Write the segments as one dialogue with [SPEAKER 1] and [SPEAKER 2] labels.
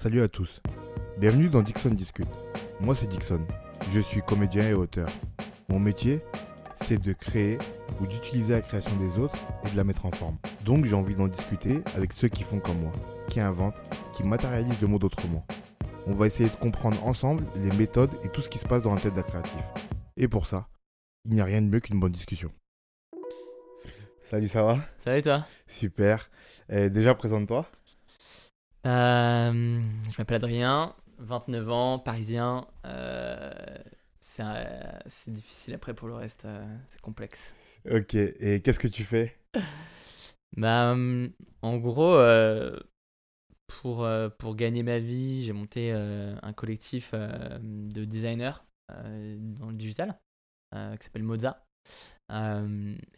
[SPEAKER 1] Salut à tous. Bienvenue dans Dixon Discute. Moi c'est Dixon. Je suis comédien et auteur. Mon métier, c'est de créer ou d'utiliser la création des autres et de la mettre en forme. Donc j'ai envie d'en discuter avec ceux qui font comme moi, qui inventent, qui matérialisent le monde autrement. On va essayer de comprendre ensemble les méthodes et tout ce qui se passe dans la tête d'un créatif. Et pour ça, il n'y a rien de mieux qu'une bonne discussion. Salut, ça va?
[SPEAKER 2] Salut toi?
[SPEAKER 1] Super. Eh, déjà, présente-toi.
[SPEAKER 2] Euh, Je m'appelle Adrien, 29 ans, parisien. Euh, c'est difficile après pour le reste, euh, c'est complexe.
[SPEAKER 1] Ok, et qu'est-ce que tu fais?
[SPEAKER 2] Bah, en gros, euh, pour, euh, pour gagner ma vie, j'ai monté euh, un collectif de designers dans le digital qui s'appelle Moza.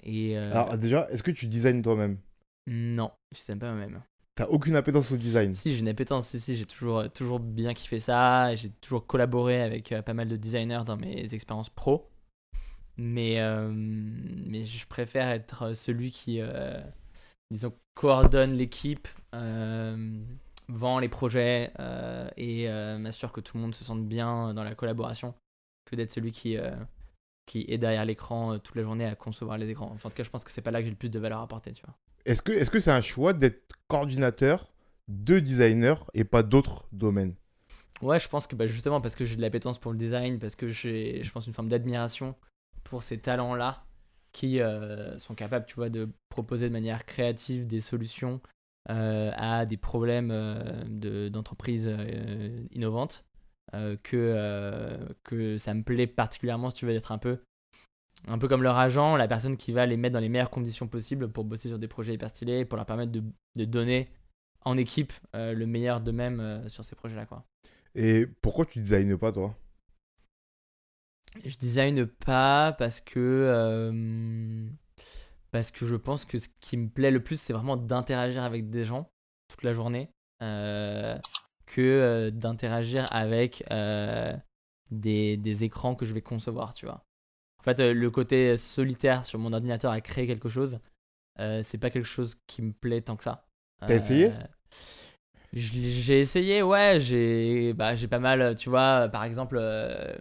[SPEAKER 2] Et
[SPEAKER 1] Alors déjà, est-ce que tu designes toi-même?
[SPEAKER 2] Non, je sais pas moi-même.
[SPEAKER 1] T'as aucune appétence au design
[SPEAKER 2] Si, j'ai une appétence, si, si, j'ai toujours, euh, toujours bien kiffé ça. J'ai toujours collaboré avec euh, pas mal de designers dans mes expériences pro. Mais, euh, mais je préfère être celui qui, disons, coordonne l'équipe, vend les projets et m'assure que tout le monde se sente bien dans la collaboration que d'être celui qui, qui est derrière l'écran toute la journée à concevoir les écrans. Enfin, en tout cas, je pense que c'est pas là que j'ai le plus de valeur à apporter, tu vois.
[SPEAKER 1] Est-ce que c'est un choix d'être coordinateur de designers et pas d'autres domaines?
[SPEAKER 2] Ouais, je pense que bah, justement parce que j'ai de l'appétence pour le design, parce que j'ai, je pense, une forme d'admiration pour ces talents-là qui euh, sont capables, tu vois, de proposer de manière créative des solutions euh, à des problèmes euh, de, d'entreprises innovantes, que, que ça me plaît particulièrement, si tu veux, d'être un peu, un peu comme leur agent, la personne qui va les mettre dans les meilleures conditions possibles pour bosser sur des projets hyper stylés, pour leur permettre de, de donner en équipe euh, le meilleur d'eux-mêmes euh, sur ces projets-là, quoi.
[SPEAKER 1] Et pourquoi tu designes pas toi?
[SPEAKER 2] Je design pas parce que euh, parce que je pense que ce qui me plaît le plus c'est vraiment d'interagir avec des gens toute la journée que d'interagir avec des, des écrans que je vais concevoir tu vois en fait euh, le côté solitaire sur mon ordinateur à créer quelque chose euh, c'est pas quelque chose qui me plaît tant que ça
[SPEAKER 1] T'as essayé?
[SPEAKER 2] L'ai- j'ai essayé ouais j'ai bah, pas mal tu vois par exemple euh,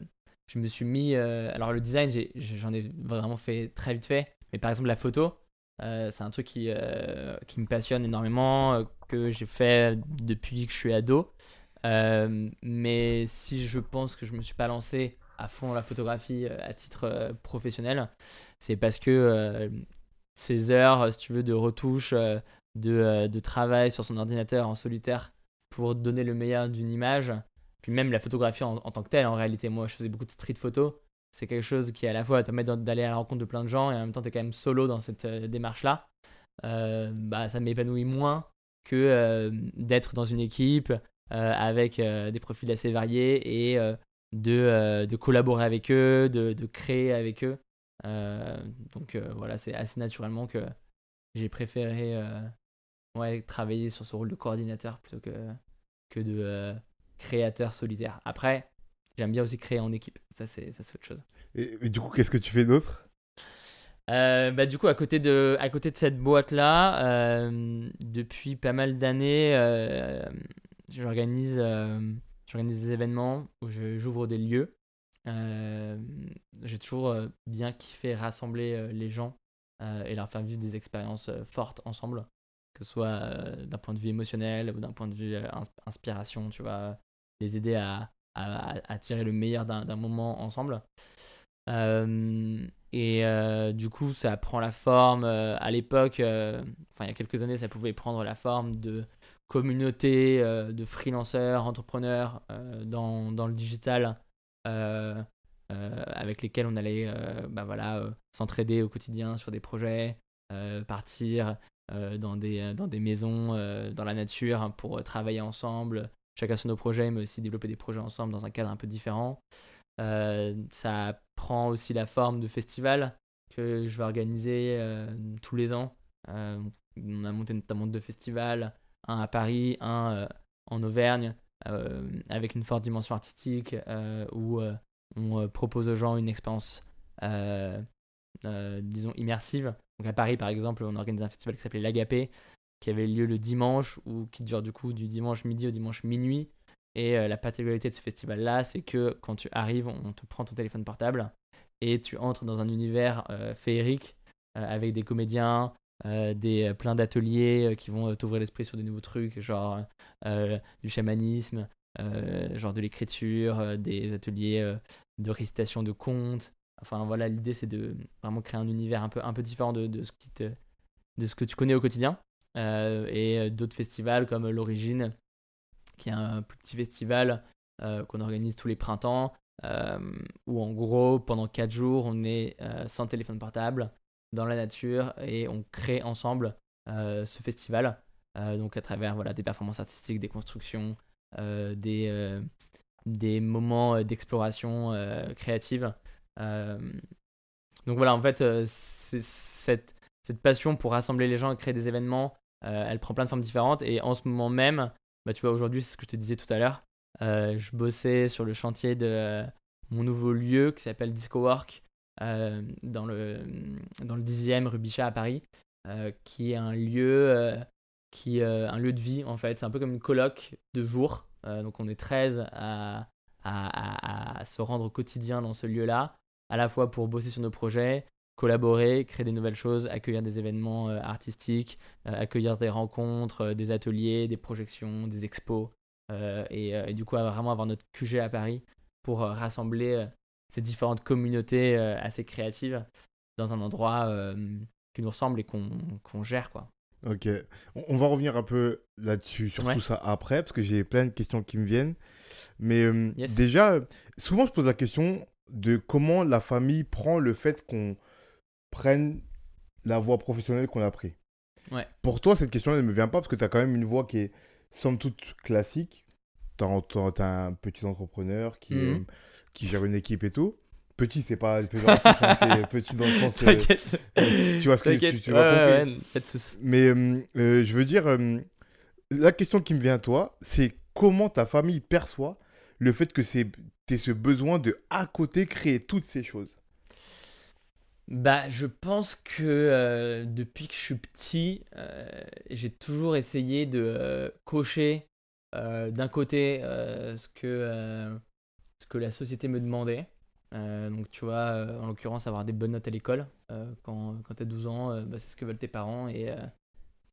[SPEAKER 2] je me suis mis. euh, alors, le design, j'en ai vraiment fait très vite fait. Mais par exemple, la photo, euh, c'est un truc qui, euh, qui me passionne énormément, euh, que j'ai fait depuis que je suis ado. Euh, mais si je pense que je me suis pas lancé à fond la photographie euh, à titre euh, professionnel, c'est parce que euh, ces heures, si tu veux, de retouche, de, travail sur son ordinateur en solitaire pour donner le meilleur d'une image, puis même la photographie en, tant que telle, en réalité, moi je faisais beaucoup de street photo. C'est quelque chose qui à la fois te permet d'aller à la rencontre de plein de gens et en même temps tu es quand même solo dans cette démarche-là. Bah, ça m'épanouit moins que d'être dans une équipe avec des profils assez variés et de, euh, de collaborer avec eux, de, de créer avec eux. Euh, donc euh, voilà, c'est assez naturellement que j'ai préféré ouais, travailler sur ce rôle de coordinateur plutôt que, que de, créateur solitaire. Après, j'aime bien aussi créer en équipe. Ça, c'est ça, c'est autre chose.
[SPEAKER 1] et, et du coup, qu'est-ce que tu fais d'autre?
[SPEAKER 2] Euh, bah, du coup, à côté de, à côté de cette boîte-là, euh, depuis pas mal d'années, euh, j'organise j'organise des événements où j'ouvre des lieux. Euh, J'ai toujours euh, bien kiffé rassembler euh, les gens et leur faire vivre des expériences fortes ensemble, que ce soit d'un point de vue émotionnel ou d'un point de vue ins- inspiration, tu vois, les aider à, à, à- tirer le meilleur d'un moment ensemble. Et du coup, ça prend la forme, à l'époque, enfin il y a quelques années, ça pouvait prendre la forme de communauté euh, de freelanceurs, entrepreneurs euh, dans, dans le digital, euh, avec lesquels on allait bah voilà, s'entraider au quotidien sur des projets, partir dans, des, dans des maisons, dans la nature, hein, pour travailler ensemble, chacun sur nos projets, mais aussi développer des projets ensemble dans un cadre un peu différent. Ça prend aussi la forme de festivals que je vais organiser tous les ans. On a monté notamment deux festivals, un à Paris, un euh, en Auvergne, euh, avec une forte dimension artistique, euh, où on propose aux gens une expérience, disons, immersive. Donc à Paris, par exemple, on organise un festival qui s'appelait l'Agapé, qui avait lieu le dimanche ou qui dure du coup du dimanche midi au dimanche minuit. Et la particularité de ce festival-là, c'est que quand tu arrives, on te prend ton téléphone portable et tu entres dans un univers féerique avec des comédiens, des, plein d'ateliers qui vont t'ouvrir l'esprit sur des nouveaux trucs, genre du chamanisme, genre de l'écriture, des ateliers de récitation de contes. Enfin voilà, l'idée c'est de vraiment créer un univers un peu, un peu différent de, de ce, qui te, de ce que tu connais au quotidien. Euh, et euh, d'autres festivals comme l'Origine, qui est un petit festival euh, qu'on organise tous les printemps, où en gros, pendant 4 jours, on est sans téléphone portable, dans la nature, et on crée ensemble ce festival. donc à travers voilà, des performances artistiques, des constructions, des, des moments d'exploration créative. donc voilà, en fait, cette, cette passion pour rassembler les gens et créer des événements euh, elle prend plein de formes différentes. Et en ce moment même, bah, tu vois, aujourd'hui, c'est ce que je te disais tout à l'heure. Euh, je bossais sur le chantier de euh, mon nouveau lieu qui s'appelle Disco Work dans, le, dans le 10e rue Bichat à Paris, qui est un lieu, qui, un lieu de vie en fait. C'est un peu comme une coloc de jour. donc on est 13 à, à, se rendre au quotidien dans ce lieu-là, à la fois pour bosser sur nos projets, collaborer, créer des nouvelles choses, accueillir des événements euh, artistiques, euh, accueillir des rencontres, euh, des ateliers, des projections, des expos, et, du coup vraiment avoir notre QG à Paris pour rassembler ces différentes communautés assez créatives dans un endroit qui nous ressemble et qu'on gère quoi.
[SPEAKER 1] Ok, on va revenir un peu là-dessus, sur tout ça après, parce que j'ai plein de questions qui me viennent. Mais déjà, souvent je pose la question de comment la famille prend le fait qu'on prennent la voie professionnelle qu'on a pris.
[SPEAKER 2] Ouais.
[SPEAKER 1] Pour toi, cette question, elle ne me vient pas parce que tu as quand même une voie qui est somme toute classique. Tu as, un petit entrepreneur qui, mhm. Qui gère une équipe et tout. Petit, c'est pas péjoratif, hein, c'est petit dans le sens.
[SPEAKER 2] Euh,
[SPEAKER 1] tu vois ce que tu, tu ouais, ouais, Mais euh, euh, je veux dire, la question qui me vient à toi, c'est comment ta famille perçoit le fait que tu ce besoin de à côté créer toutes ces choses?
[SPEAKER 2] Bah, je pense que euh, depuis que je suis petit, euh, j'ai toujours essayé de euh, cocher d'un côté ce, que, ce que la société me demandait. donc, tu vois, en l'occurrence, avoir des bonnes notes à l'école. quand quand tu as 12 ans, bah, c'est ce que veulent tes parents. Et,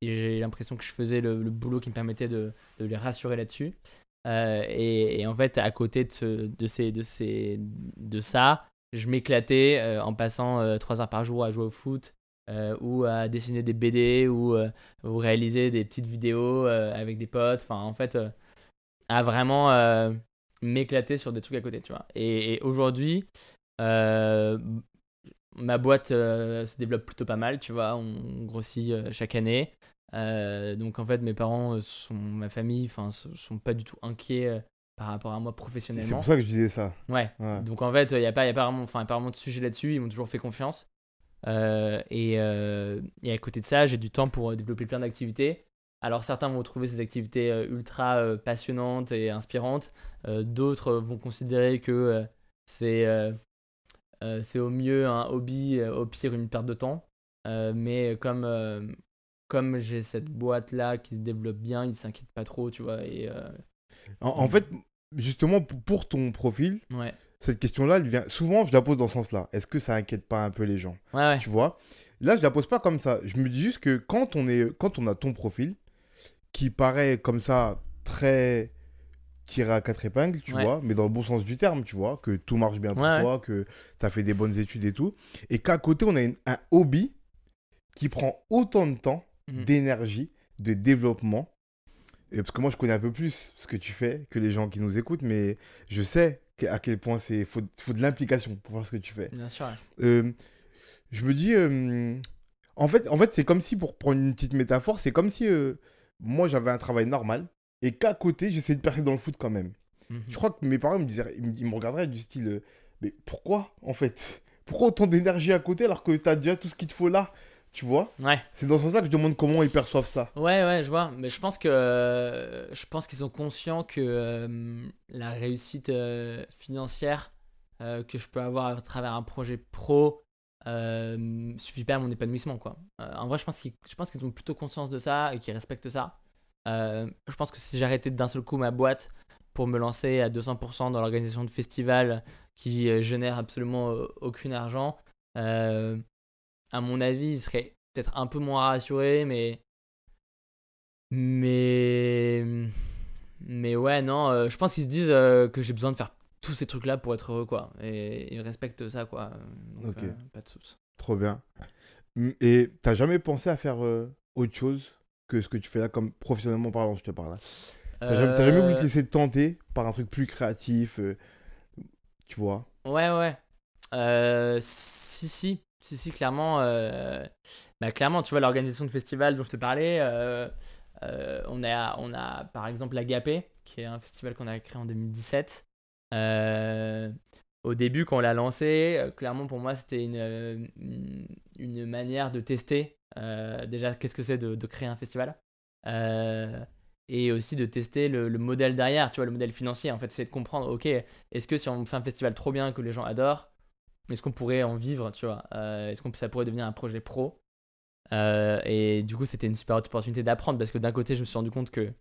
[SPEAKER 2] j'ai l'impression que je faisais le, boulot qui me permettait de, de les rassurer là-dessus. Et, en fait, à côté de, de, ces, de, ces, de ça, je m'éclatais euh, en passant euh, trois heures par jour à jouer au foot euh, ou à dessiner des BD ou, ou réaliser des petites vidéos avec des potes. Enfin, en fait, à vraiment m'éclater sur des trucs à côté, tu vois. Et, aujourd'hui, ma boîte se développe plutôt pas mal, tu vois. On grossit chaque année. donc en fait, mes parents, sont, ma famille, enfin, sont pas du tout inquiets par rapport à moi professionnellement.
[SPEAKER 1] C'est pour ça que je disais ça.
[SPEAKER 2] Ouais. Donc en fait, il n'y a, pas, y a, pas vraiment, enfin, pas vraiment de sujet là-dessus. Ils m'ont toujours fait confiance. Euh, et, euh, et, à côté de ça, j'ai du temps pour développer plein d'activités. Alors certains vont trouver ces activités euh, ultra passionnantes et inspirantes. D'autres vont considérer que c'est au mieux un hobby, au pire une perte de temps. mais comme, comme j'ai cette boîte-là qui se développe bien, ils ne s'inquiètent pas trop, tu vois. Et
[SPEAKER 1] en, fait, justement, pour ton profil, cette question-là, vient. Souvent, je la pose dans ce sens-là. Est-ce que ça inquiète pas un peu les gens? Tu vois? Là, je la pose pas comme ça. Je me dis juste que quand on, est, quand on a ton profil, qui paraît comme ça très tiré à quatre épingles, tu vois, mais dans le bon sens du terme, tu vois, que tout marche bien pour toi, que tu as fait des bonnes études et tout, et qu'à côté, on a un hobby qui prend autant de temps, mhm. d'énergie, de développement, parce que moi, je connais un peu plus ce que tu fais que les gens qui nous écoutent, mais je sais à quel point c'est faut, faut de l'implication pour voir ce que tu fais.
[SPEAKER 2] Bien sûr.
[SPEAKER 1] Euh, je me dis, euh, en fait, en fait c'est comme si, pour prendre une petite métaphore, c'est comme si euh, moi, j'avais un travail normal et qu'à côté, j'essayais de percer dans le foot quand même. Mhm. Je crois que mes parents me disaient, ils me, regarderaient du style, mais pourquoi, en fait? Pourquoi autant d'énergie à côté alors que tu as déjà tout ce qu'il te faut là? Tu vois?
[SPEAKER 2] Ouais.
[SPEAKER 1] C'est dans ce sens-là que je demande comment ils perçoivent ça.
[SPEAKER 2] Ouais, ouais, je vois. Mais je pense que je pense qu'ils sont conscients que euh, la réussite euh, financière euh, que je peux avoir à travers un projet pro euh, suffit pas à mon épanouissement quoi. Euh, en vrai, je pense qu'ils, je ont plutôt conscience de ça et qu'ils respectent ça. Euh, je pense que si j'arrêtais d'un seul coup ma boîte pour me lancer à 200% dans l'organisation de festivals qui génèrent absolument aucun argent, à mon avis, ils seraient peut-être un peu moins rassurés, mais mais mais ouais non, je pense qu'ils se disent que j'ai besoin de faire tous ces trucs là pour être heureux quoi, et ils respectent ça quoi. Donc, euh, pas de soucis.
[SPEAKER 1] Trop bien. Mm, Et t'as jamais pensé à faire euh, autre chose que ce que tu fais là, comme professionnellement parlant, je te parle là T'as jamais, voulu te
[SPEAKER 2] Euh,
[SPEAKER 1] laisser tenter par un truc plus créatif, tu vois?
[SPEAKER 2] Ouais, ouais. Euh, si, si, si, si, clairement. euh, bah, clairement, tu vois, l'organisation de festivals dont je te parlais, euh, on, a, on a par exemple l'Agapé, qui est un festival qu'on a créé en 2017. Euh, au début, quand on l'a lancé, euh, clairement pour moi, c'était une, euh, une, manière de tester déjà qu'est-ce que c'est de, créer un festival. Et aussi de tester le, le modèle derrière, tu vois, le modèle financier. En fait, c'est de comprendre, ok, est-ce que si on fait un festival trop bien que les gens adorent, est-ce qu'on pourrait en vivre, tu vois Est-ce que ça pourrait devenir un projet pro Et du coup, c'était une super opportunité d'apprendre parce que d'un côté, je me suis rendu compte que,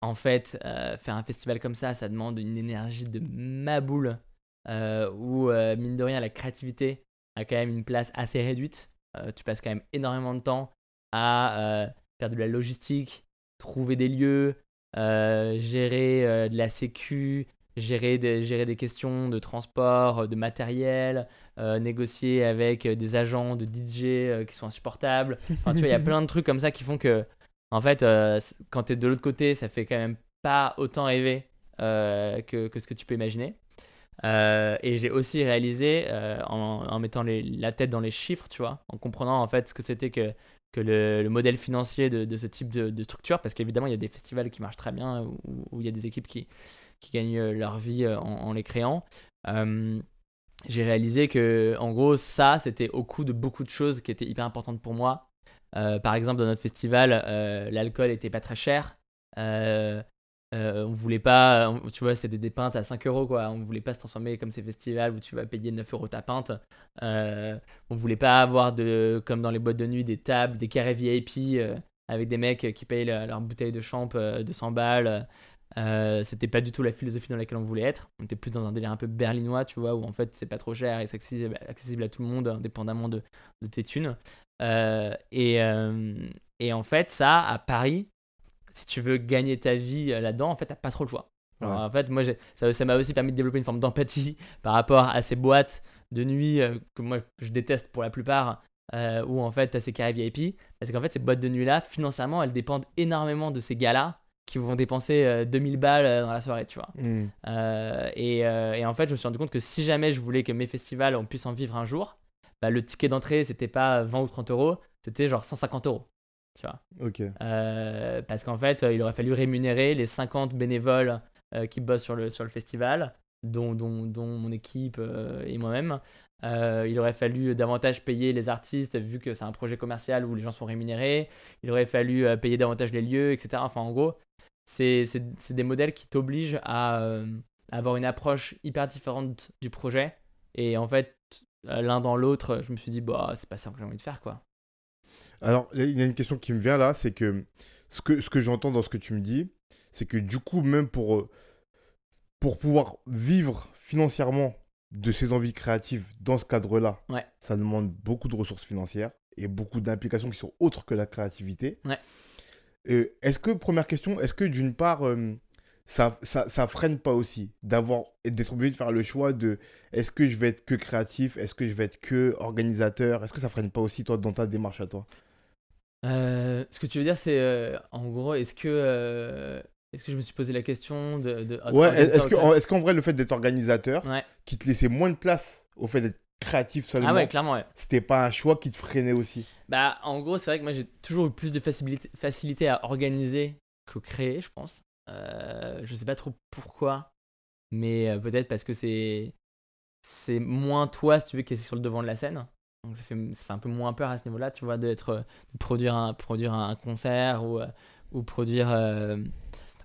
[SPEAKER 2] en fait, euh, faire un festival comme ça, ça demande une énergie de maboule euh, où, euh, mine de rien, la créativité a quand même une place assez réduite. Tu passes quand même énormément de temps à faire de la logistique, trouver des lieux, gérer de la sécu, gérer des, gérer des questions de transport, de matériel, euh, négocier avec des agents de DJ euh, qui sont insupportables. Enfin, tu vois, il y a plein de trucs comme ça qui font que, en fait, euh, quand tu es de l'autre côté, ça fait quand même pas autant rêver euh, que, ce que tu peux imaginer. Euh, et j'ai aussi réalisé, en, mettant la tête dans les chiffres, tu vois, en comprenant en fait ce que c'était que, le, le modèle financier de, ce type de, structure, parce qu'évidemment, il y a des festivals qui marchent très bien, où, il y a des équipes qui, gagnent leur vie en, les créant. J'ai réalisé que, en gros, ça, c'était au coût de beaucoup de choses qui étaient hyper importantes pour moi. Euh, par exemple, dans notre festival, euh, l'alcool était pas très cher. Euh, euh, on voulait pas, tu vois, c'était des pintes à 5 euros, quoi. On voulait pas se transformer comme ces festivals où tu vas payer 9 euros ta pinte. On voulait pas avoir, comme dans les boîtes de nuit, des tables, des carrés VIP avec des mecs qui payent leur, bouteille de champ euh, 200 balles. C'était pas du tout la philosophie dans laquelle on voulait être. On était plus dans un délire un peu berlinois, tu vois, où en fait c'est pas trop cher et c'est accessible, accessible à tout le monde, indépendamment de, de tes thunes. Euh, et, euh, et en fait, ça, à Paris, si tu veux gagner ta vie euh, là-dedans, en fait, t'as pas trop le choix. Alors,
[SPEAKER 1] Ouais.
[SPEAKER 2] En fait, moi, ça m'a aussi permis de développer une forme d'empathie par rapport à ces boîtes de nuit euh, que moi je déteste pour la plupart, euh, où en fait, t'as ces carrés VIP. Parce qu'en fait, ces boîtes de nuit-là, financièrement, elles dépendent énormément de ces gars-là qui vont dépenser euh, 2000 balles dans la soirée, tu vois.
[SPEAKER 1] Mm.
[SPEAKER 2] Euh, et, et en fait, je me suis rendu compte que si jamais je voulais que mes festivals, on puisse en vivre un jour, bah, le ticket d'entrée, c'était pas 20 ou 30 euros, c'était genre 150 euros. Tu vois.
[SPEAKER 1] Ok.
[SPEAKER 2] Euh, parce qu'en fait, euh, il aurait fallu rémunérer les 50 bénévoles euh, qui bossent sur le, sur le festival, dont, dont, dont mon équipe euh, et moi-même. Il aurait fallu davantage payer les artistes, vu que c'est un projet commercial où les gens sont rémunérés. Il aurait fallu payer davantage les lieux, etc. Enfin, en gros, c'est des modèles qui t'obligent à euh, avoir une approche hyper différente du projet. Et en fait, l'un dans l'autre, je me suis dit, bah, c'est pas ça que j'ai envie de faire, quoi.
[SPEAKER 1] Alors, il y a une question qui me vient là, c'est que ce que, ce que j'entends dans ce que tu me dis, c'est que du coup, même pour, euh, pour pouvoir vivre financièrement de ses envies créatives dans ce cadre-là,
[SPEAKER 2] Ouais.
[SPEAKER 1] ça demande beaucoup de ressources financières et beaucoup d'implications qui sont autres que la créativité.
[SPEAKER 2] Ouais.
[SPEAKER 1] Euh, est-ce que, première question, est-ce que d'une part, euh, ça, ça, ça freine pas aussi d'avoir d'être obligé de faire le choix de est-ce que je vais être que créatif, est-ce que je vais être que organisateur, est-ce que ça freine pas aussi toi dans ta démarche à toi?
[SPEAKER 2] Euh, ce que tu veux dire, c'est euh, en gros, est-ce que, euh, est-ce que je me suis posé la question de. de
[SPEAKER 1] Ouais, est-ce que-
[SPEAKER 2] ou
[SPEAKER 1] en- est-ce qu'en vrai, le fait d'être organisateur,
[SPEAKER 2] Ouais.
[SPEAKER 1] qui te laissait moins de place au fait d'être créatif seulement,
[SPEAKER 2] Ah ouais, clairement, ouais.
[SPEAKER 1] c'était pas un choix qui te freinait aussi?
[SPEAKER 2] Bah, en gros, c'est vrai que moi, j'ai toujours eu plus de facilité, facilité à organiser que créer, je pense. Euh, je sais pas trop pourquoi, mais euh, peut-être parce que c'est c'est moins toi, si tu veux, qui est sur le devant de la scène. Donc ça fait, un peu moins peur à ce niveau-là, tu vois, de produire un, produire un concert ou, euh, ou produire,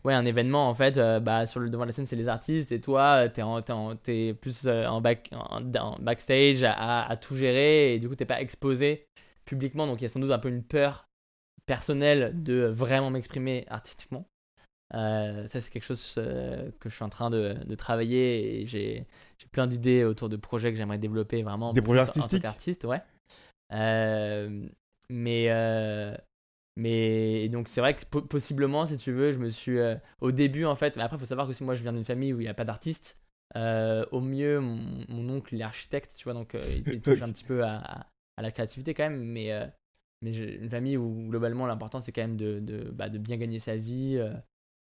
[SPEAKER 2] ouais, un événement, en fait, bah, sur le devant de la scène, c'est les artistes, et toi, t'es, t'es, t'es plus en, back, en backstage à, à tout gérer, et du coup, t'es pas exposé publiquement, donc il y a sans doute un peu une peur personnelle de vraiment m'exprimer artistiquement. Euh, ça, c'est quelque chose euh, que je suis en train de, de travailler, et j'ai, j'ai plein d'idées autour de projets que j'aimerais développer vraiment
[SPEAKER 1] Des projets
[SPEAKER 2] plus en tant
[SPEAKER 1] artistiques
[SPEAKER 2] qu'artiste, ouais. Euh, mais mais donc c'est vrai que po- possiblement, si tu veux, je me suis au début en fait. Mais après, il faut savoir que si moi je viens d'une famille où il n'y a pas d'artiste, au mieux mon, mon oncle il est architecte, tu vois, donc il, il touche un petit peu à, à- à la créativité quand même. Mais mais j'ai une famille où globalement l'important c'est quand même de, de, bah, de bien gagner sa vie.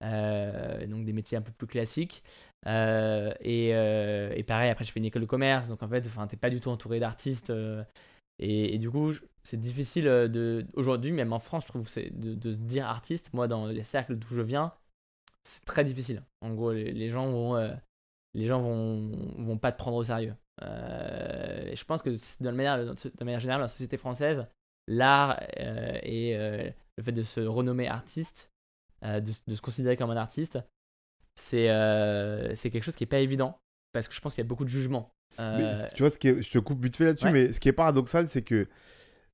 [SPEAKER 2] Euh, donc des métiers un peu plus classiques. Euh, et, euh, et pareil, après, je fais une école de commerce, donc en fait, t'es pas du tout entouré d'artistes. et, et du coup, c'est difficile de. Aujourd'hui, même en France, je trouve, de, de se dire artiste. Moi, dans les cercles d'où je viens, c'est très difficile. En gros, les, gens vont. les gens vont, vont pas te prendre au sérieux. Je pense que de manière, de manière générale, la société française, l'art et le fait de se renommer artiste, de, de se considérer comme un artiste, c'est euh, quelque chose qui est pas évident parce que je pense qu'il y a beaucoup de jugement.
[SPEAKER 1] Mais
[SPEAKER 2] Euh,
[SPEAKER 1] tu vois, ce qui est- je te coupe vite fait là-dessus,
[SPEAKER 2] Ouais.
[SPEAKER 1] mais ce qui est paradoxal, c'est que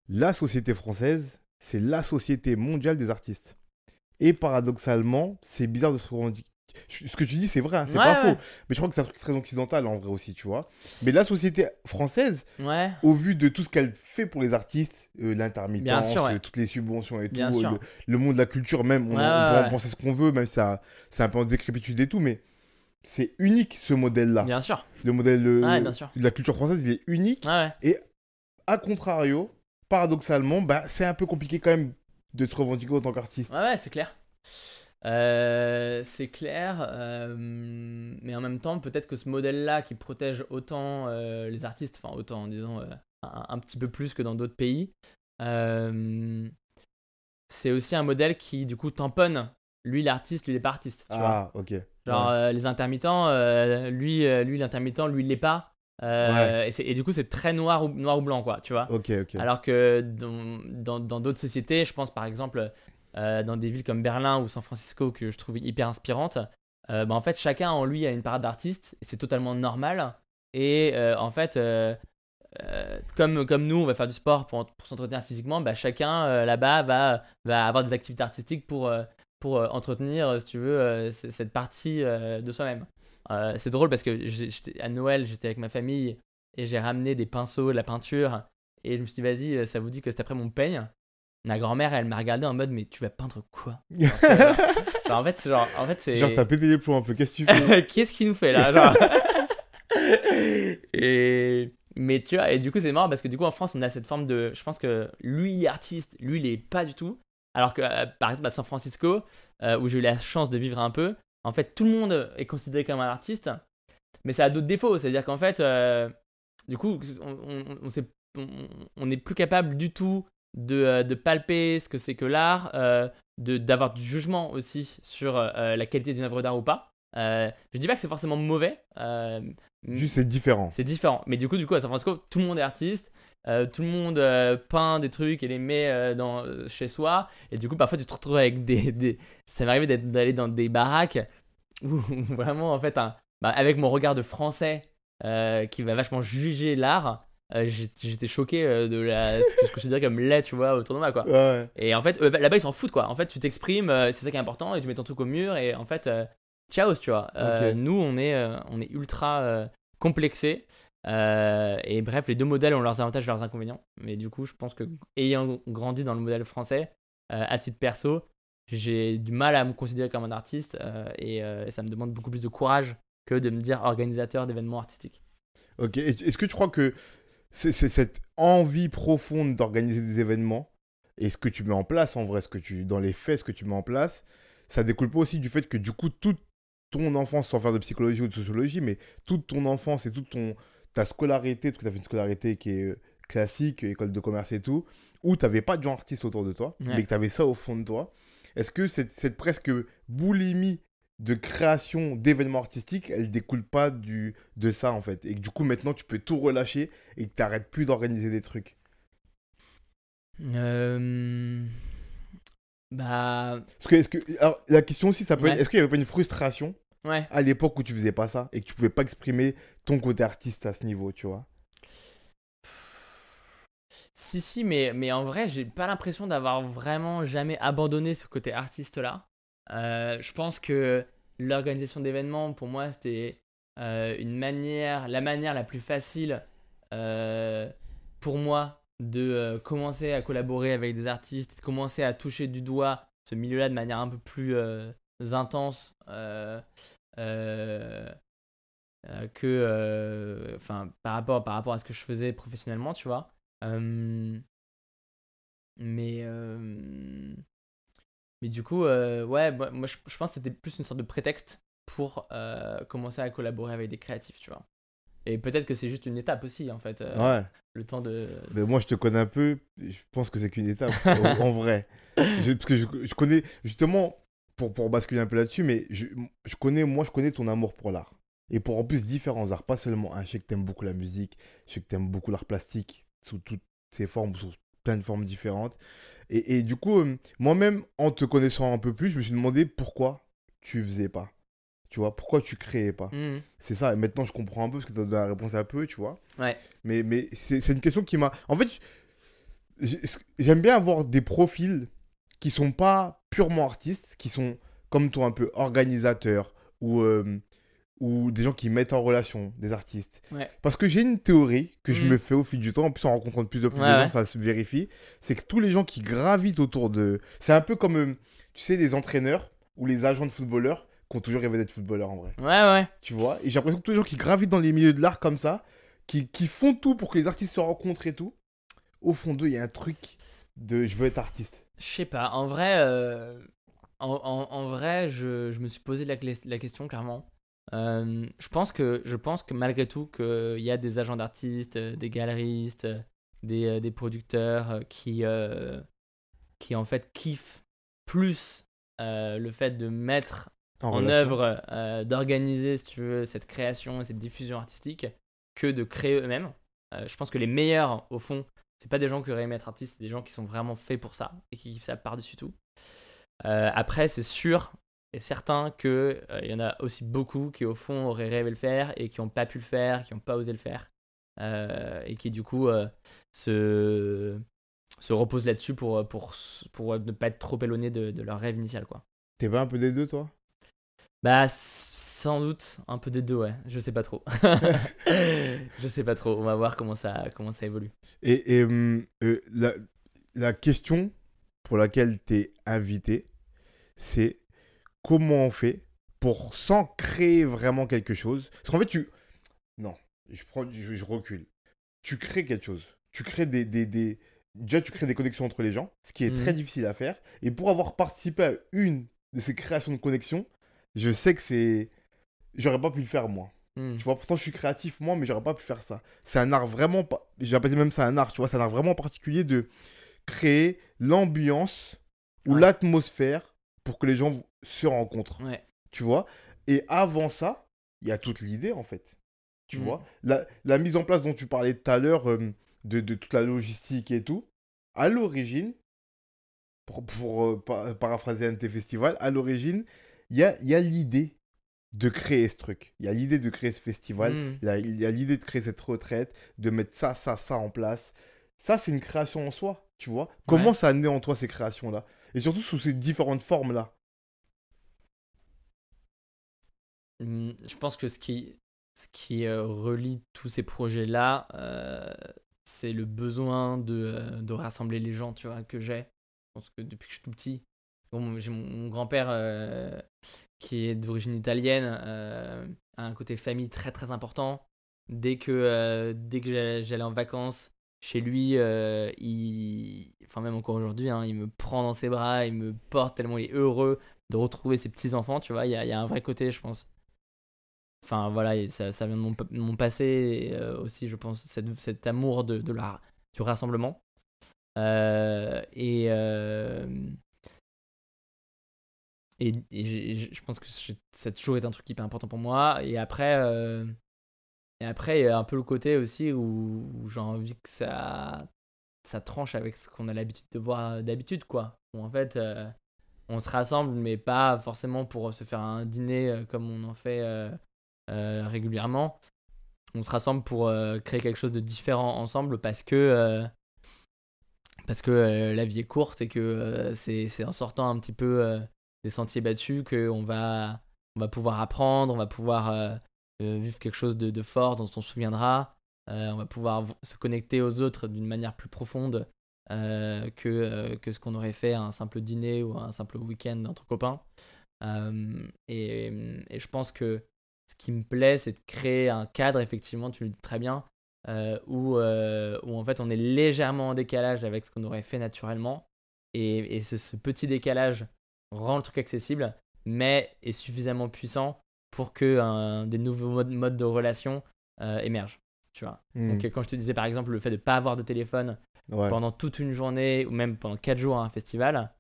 [SPEAKER 1] la société française, c'est la société mondiale des artistes. Et paradoxalement, c'est bizarre de se revendiquer. Ce que tu dis, c'est vrai, hein, c'est
[SPEAKER 2] Ouais,
[SPEAKER 1] pas
[SPEAKER 2] ouais.
[SPEAKER 1] faux. Mais je crois que c'est un truc très occidental en vrai aussi, tu vois. Mais la société française,
[SPEAKER 2] ouais,
[SPEAKER 1] au vu de tout ce qu'elle fait pour les artistes, euh, l'intermittence,
[SPEAKER 2] sûr,
[SPEAKER 1] euh, toutes les subventions et
[SPEAKER 2] Bien
[SPEAKER 1] tout, le, le monde de la culture même, on, peut en penser ce qu'on veut, même si ça, c'est un peu en décrépitude et tout, mais c'est unique ce modèle-là.
[SPEAKER 2] bien sûr.
[SPEAKER 1] Le modèle euh, de la culture française, il est unique.
[SPEAKER 2] Ouais.
[SPEAKER 1] A contrario, paradoxalement, bah, c'est un peu compliqué quand même de te revendiquer en tant qu'artiste.
[SPEAKER 2] Ouais, ouais, c'est clair. Euh, c'est clair, euh, mais en même temps, peut-être que ce modèle-là qui protège autant euh, les artistes, enfin autant, disons, un, un petit peu plus que dans d'autres pays, c'est aussi un modèle qui, du coup, tamponne lui l'artiste, lui il est pas artiste. Tu vois
[SPEAKER 1] Ah, ok.
[SPEAKER 2] Genre
[SPEAKER 1] Ouais.
[SPEAKER 2] les intermittents, lui, lui l'intermittent, lui il l'est pas. Euh, et, du coup, c'est très noir ou, noir ou blanc, quoi, tu vois.
[SPEAKER 1] Ok, ok.
[SPEAKER 2] Alors que dans d'autres sociétés, je pense par exemple dans des villes comme Berlin ou San Francisco que je trouve hyper inspirantes, euh, bah, en fait chacun en lui a une part d'artiste c'est totalement normal. Et euh, en fait, euh, euh, comme, comme nous, on va faire du sport pour, s'entretenir physiquement, bah, chacun euh, là-bas va, avoir des activités artistiques pour, euh, euh, entretenir, euh, si tu veux, euh, cette partie euh, de soi-même. Euh, c'est drôle parce que à Noël, j'étais avec ma famille et j'ai ramené des pinceaux, de la peinture. Et je me suis dit, vas-y, euh, ça vous dit que cet après mon peigne? Ma grand-mère, elle m'a regardé en mode, mais tu vas peindre quoi Genre, genre- genre, En fait, c'est genre, en fait, c'est.
[SPEAKER 1] Genre, t'as pété les plombs un peu. Qu'est-ce que tu fais
[SPEAKER 2] Qu'est-ce qu'il nous fait là genre et mais tu vois et du coup c'est marrant parce que du coup en France on a cette forme de je pense que lui artiste lui il est pas du tout alors que euh, par exemple à San Francisco euh, où j'ai eu la chance de vivre un peu en fait tout le monde est considéré comme un artiste mais ça a d'autres défauts c'est à dire qu'en fait euh, du coup on, on- on n'est plus capable du tout de, euh, de palper ce que c'est que l'art euh, de d'avoir du jugement aussi sur euh, la qualité d'une œuvre d'art ou pas euh, je dis pas que c'est forcément mauvais, euh,
[SPEAKER 1] Juste, c'est différent.
[SPEAKER 2] c'est différent. Mais du coup, du coup, à San Francisco, tout le monde est artiste, euh, tout le monde peint des trucs et les met dans, chez soi. Et du coup, parfois, tu te retrouves avec des. des... Ça m'est arrivé d'aller dans des baraques où vraiment, en fait, un- bah, avec mon regard de français qui va vachement juger l'art, euh, j'étais choqué euh, de la, ce que je considérais comme laid, tu vois, autour de moi, quoi.
[SPEAKER 1] Ouais.
[SPEAKER 2] Et en fait, eux, là-bas, ils s'en foutent, quoi. En fait, tu t'exprimes, euh, c'est ça qui est important, et tu mets ton truc au mur, et en fait, euh, ciao, tu vois. Euh. Nous, on est, euh, on est ultra euh, complexés. Euh, et bref, les deux modèles ont leurs avantages et leurs inconvénients. Mais du coup, je pense que, ayant grandi dans le modèle français, euh, à titre perso, j'ai du mal à me considérer comme un artiste, euh, et, euh, et ça me demande beaucoup plus de courage que de me dire organisateur d'événements artistiques.
[SPEAKER 1] Ok. Est-ce que tu crois que c'est cette envie profonde d'organiser des événements et ce que tu mets en place en vrai, ce que tu dans les faits, ce que tu mets en place, ça découle pas aussi du fait que du coup toute ton enfance, sans faire de psychologie ou de sociologie, mais toute ton enfance et toute ton ta scolarité, parce que tu as fait une scolarité qui est euh, classique, école de commerce et tout, où tu n'avais pas de gens artistes autour de toi,
[SPEAKER 2] Ouais.
[SPEAKER 1] mais que tu avais ça au fond de toi. Est-ce que cette, cette presque boulimie de création d'événements artistiques, elle découle pas du, de ça en fait Et que du coup maintenant tu peux tout relâcher et que tu n'arrêtes plus d'organiser des trucs
[SPEAKER 2] Euh, Bah.
[SPEAKER 1] Parce que, est-ce que, alors, la question aussi, ça peut
[SPEAKER 2] Ouais.
[SPEAKER 1] être, est-ce qu'il n'y avait pas une frustration
[SPEAKER 2] Ouais.
[SPEAKER 1] à l'époque où tu faisais pas ça et que tu pouvais pas exprimer ton côté artiste à ce niveau, tu vois?
[SPEAKER 2] Si, si, mais, mais en vrai, j'ai pas l'impression d'avoir vraiment jamais abandonné ce côté artiste-là. Euh, je pense que l'organisation d'événements, pour moi, c'était euh, une manière, la manière la plus facile euh, pour moi de commencer à collaborer avec des artistes, de commencer à toucher du doigt ce milieu-là de manière un peu plus intense que, enfin, par rapport, par rapport à ce que je faisais professionnellement, tu vois. Mais, mais du coup, euh, ouais, moi, moi, je, je pense que c'était plus une sorte de prétexte pour euh, commencer à collaborer avec des créatifs, tu vois. Et peut-être que c'est juste une étape aussi, en fait. euh,
[SPEAKER 1] Ouais.
[SPEAKER 2] Le temps de.
[SPEAKER 1] Mais moi, je te connais un peu. Je pense que c'est qu'une étape, en, en vrai. Je- parce que je, je connais, justement, pour, pour basculer un peu là-dessus, mais je, je connais, moi, je connais ton amour pour l'art. Et pour en plus différents arts, pas seulement un. Je sais que t'aimes beaucoup la musique, je sais que t'aimes beaucoup l'art plastique, sous toutes ses formes, sous plein de formes différentes. Et, et du coup, euh, moi-même, en te connaissant un peu plus, je me suis demandé pourquoi tu faisais pas. Tu vois, pourquoi tu créais pas.
[SPEAKER 2] Mhm.
[SPEAKER 1] C'est ça, et maintenant je comprends un peu parce que tu as donné la réponse un peu, tu vois.
[SPEAKER 2] Ouais.
[SPEAKER 1] Mais, mais c'est une question qui m'a. En fait, j'ai- j'aime bien avoir des profils qui sont pas purement artistes, qui sont comme toi un peu organisateurs ou, euh, ou des gens qui mettent en relation des artistes.
[SPEAKER 2] Ouais.
[SPEAKER 1] Parce que j'ai une théorie que je
[SPEAKER 2] Mhm.
[SPEAKER 1] me fais au fil du temps, en plus en rencontrant de plus en plus
[SPEAKER 2] Ouais,
[SPEAKER 1] de gens,
[SPEAKER 2] ouais.
[SPEAKER 1] ça se vérifie, c'est que tous les gens qui gravitent autour de... C'est un peu comme, euh, tu sais, les entraîneurs ou les agents de footballeurs qui ont toujours rêvé d'être footballeurs en vrai
[SPEAKER 2] Ouais, ouais.
[SPEAKER 1] tu vois. Et j'ai l'impression que tous les gens qui gravitent dans les milieux de l'art comme ça, qui, qui font tout pour que les artistes se rencontrent et tout, au fond d'eux, il y a un truc de je veux être artiste.
[SPEAKER 2] Je sais pas, en vrai, euh, en, en- en vrai je, je me suis posé la, la question clairement. Euh, je, pense que, je pense que malgré tout, qu'il y a des agents d'artistes, euh, des galeristes, euh, des, euh, des producteurs euh, qui, euh, qui en fait kiffent plus euh, le fait de mettre en œuvre, euh, d'organiser, si tu veux, cette création et cette diffusion artistique que de créer eux-mêmes. Euh, je pense que les meilleurs, au fond, c'est pas des gens qui auraient aimé être artistes, c'est des gens qui sont vraiment faits pour ça et qui kiffent ça par-dessus tout. Euh, après, c'est sûr et certain qu'il il y en a aussi beaucoup qui, au fond, auraient rêvé le faire et qui n'ont pas pu le faire, qui n'ont pas osé le faire. euh, et qui, du coup, euh, se, se reposent là-dessus pour, pour, pour ne pas être trop éloignés de, de leur rêve initial, quoi.
[SPEAKER 1] T'es pas un peu des deux, toi?
[SPEAKER 2] Bah, sans doute un peu des deux, ouais. Je sais pas trop. je sais pas trop. On va voir comment ça, comment ça évolue.
[SPEAKER 1] Et, et, euh, la, la question pour laquelle t'es invité, c'est comment on fait pour, sans créer vraiment quelque chose Parce qu'en fait, tu... Non, je, prends, je, je recule. Tu crées quelque chose. Tu crées des, des, des... Déjà, tu crées des connexions entre les gens, ce qui est
[SPEAKER 2] Mhm.
[SPEAKER 1] très difficile à faire. Et pour avoir participé à une de ces créations de connexions, je sais que c'est... J'aurais pas pu le faire, moi.
[SPEAKER 2] Hmm.
[SPEAKER 1] Tu vois, pourtant je suis créatif moi, mais j'aurais pas pu faire ça. C'est un art vraiment pas. J'ai appelé même ça un art, tu vois, c'est un art vraiment particulier de créer l'ambiance ou
[SPEAKER 2] Ouais.
[SPEAKER 1] l'atmosphère pour que les gens se rencontrent.
[SPEAKER 2] Ouais.
[SPEAKER 1] Tu vois? Et avant ça, il y a toute l'idée en fait. Tu
[SPEAKER 2] Mhm.
[SPEAKER 1] vois? La, la mise en place dont tu parlais tout à l'heure, euh, de, de toute la logistique et tout, à l'origine, pour, pour, euh, pa- paraphraser un de tes festivals, à l'origine, il y a, il y a l'idée de créer ce truc. Il y a l'idée de créer ce festival.
[SPEAKER 2] Hmm.
[SPEAKER 1] Il y a- il y a l'idée de créer cette retraite, de mettre ça, ça, ça en place. Ça, c'est une création en soi, tu vois? Comment
[SPEAKER 2] Ouais.
[SPEAKER 1] ça a né en toi ces créations-là? Et surtout sous ces différentes formes-là.
[SPEAKER 2] Hmm, Je pense que ce qui, ce qui euh, relie tous ces projets-là, euh, c'est le besoin de, euh, de rassembler les gens, tu vois, que j'ai. Je pense que depuis que je suis tout petit, j'ai mon, mon grand-père qui est d'origine italienne, a un côté famille très très important. Dès que, dès que j'allais en vacances chez lui, euh, il, enfin même encore aujourd'hui, hein, il me prend dans ses bras, il me porte tellement il est heureux de retrouver ses petits-enfants, tu vois, il y a, un vrai côté, je pense. Enfin voilà, ça, vient de mon, pa- mon passé euh, aussi, je pense, cet amour de, la, du rassemblement. Euh, et, et, je pense que ça été un truc hyper important pour moi. Et après, et après il y a un peu le côté aussi où, j'ai envie que ça, ça tranche avec ce qu'on a l'habitude de voir d'habitude, quoi. Où en fait, euh, on se rassemble, mais pas forcément pour se faire un dîner euh, comme on en fait euh, régulièrement. On se rassemble pour créer quelque chose de différent ensemble parce que, parce que la vie est courte et que c'est en sortant un petit peu des sentiers battus qu'on va, on va pouvoir apprendre, on va pouvoir vivre quelque chose de, fort dont on se souviendra. Euh, on va pouvoir se connecter aux autres d'une manière plus profonde euh, que, euh, que ce qu'on aurait fait à un simple dîner ou à un simple week-end entre copains. Euh, et, et je pense que ce qui me plaît, c'est de créer un cadre, effectivement, tu le dis très bien, euh, où, euh, où en fait on est légèrement en décalage avec ce qu'on aurait fait naturellement. Et, et ce petit décalage rend le truc accessible, mais est suffisamment puissant pour que un- des nouveaux modes, modes de relation euh, émergent. Tu vois.
[SPEAKER 1] Hmm.
[SPEAKER 2] Donc, quand je te disais par exemple le fait de ne pas avoir de téléphone
[SPEAKER 1] Ouais.
[SPEAKER 2] pendant toute une journée ou même pendant 4 jours à un festival,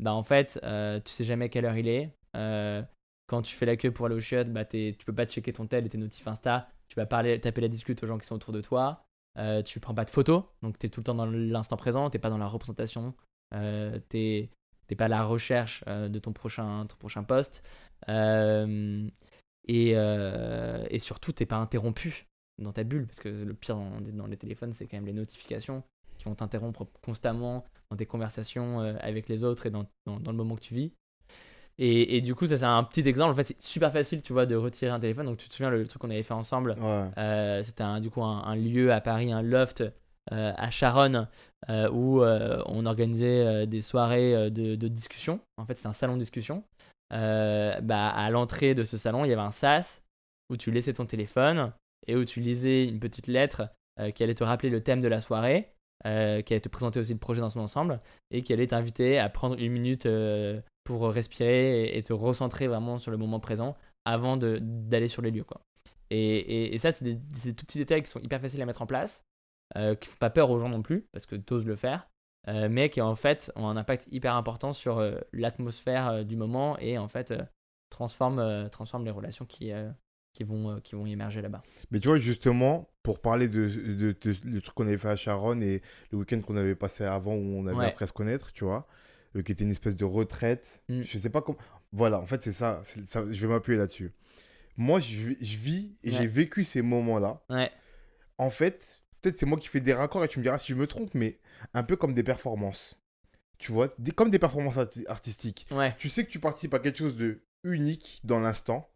[SPEAKER 2] bah en fait, euh, tu sais jamais quelle heure il est. Euh, quand tu fais la queue pour aller au chiottes, bah tu peux pas checker ton tel et tes notifs Insta. Tu vas parler, taper la discute aux gens qui sont autour de toi. Euh, tu prends pas de photos, donc tu es tout le temps dans l'instant présent, t'es pas dans la représentation, euh, t'es pas à la recherche euh, de ton prochain, ton prochain poste. Et, euh, et surtout, t'es pas interrompu dans ta bulle, parce que le pire dans, dans les téléphones, c'est quand même les notifications qui vont t'interrompre constamment dans tes conversations euh, avec les autres et dans, dans, dans le moment que tu vis. Et, et du coup, ça c'est un petit exemple. En fait, c'est super facile, tu vois, de retirer un téléphone. Donc, tu te souviens le, le truc qu'on avait fait ensemble
[SPEAKER 1] Ouais.
[SPEAKER 2] euh, C'était un- du coup un, un lieu à Paris, un loft euh, à Charonne euh, où on organisait des soirées de, de discussion. En fait, c'était un salon de discussion. Euh, bah, à l'entrée de ce salon, il y avait un sas où tu laissais ton téléphone et où tu lisais une petite lettre euh, qui allait te rappeler le thème de la soirée, euh, qui allait te présenter aussi le projet dans son ensemble et qui allait t'inviter à prendre une minute pour respirer et, te recentrer vraiment sur le moment présent avant d'aller sur les lieux. Quoi. Et, et- ça, c'est des, des tout petits détails qui sont hyper faciles à mettre en place, qui font pas peur aux gens non plus, parce que tu oses le faire, euh, mais qui en fait ont un impact hyper important sur euh, l'atmosphère euh, du moment et en fait transforment, euh, transforment les relations qui, qui, vont, qui vont émerger là-bas.
[SPEAKER 1] Mais tu vois, justement, pour parler de, de, de- truc qu'on avait fait à Charonne et le week-end qu'on avait passé avant où on avait
[SPEAKER 2] Ouais.
[SPEAKER 1] appris à se connaître, tu vois, qui était une espèce de retraite.
[SPEAKER 2] Mm.
[SPEAKER 1] Je sais pas comment. Voilà, en fait, c'est ça. Je vais m'appuyer là-dessus. Moi, je, vis- je vis et
[SPEAKER 2] Ouais.
[SPEAKER 1] j'ai vécu ces moments-là.
[SPEAKER 2] Ouais,
[SPEAKER 1] En fait, peut-être c'est moi qui fais des raccords et tu me diras si je me trompe, mais un peu comme des performances. Tu vois, des- comme des performances arti- artistiques.
[SPEAKER 2] ouais,
[SPEAKER 1] Tu sais que tu participes à quelque chose de unique dans l'instant.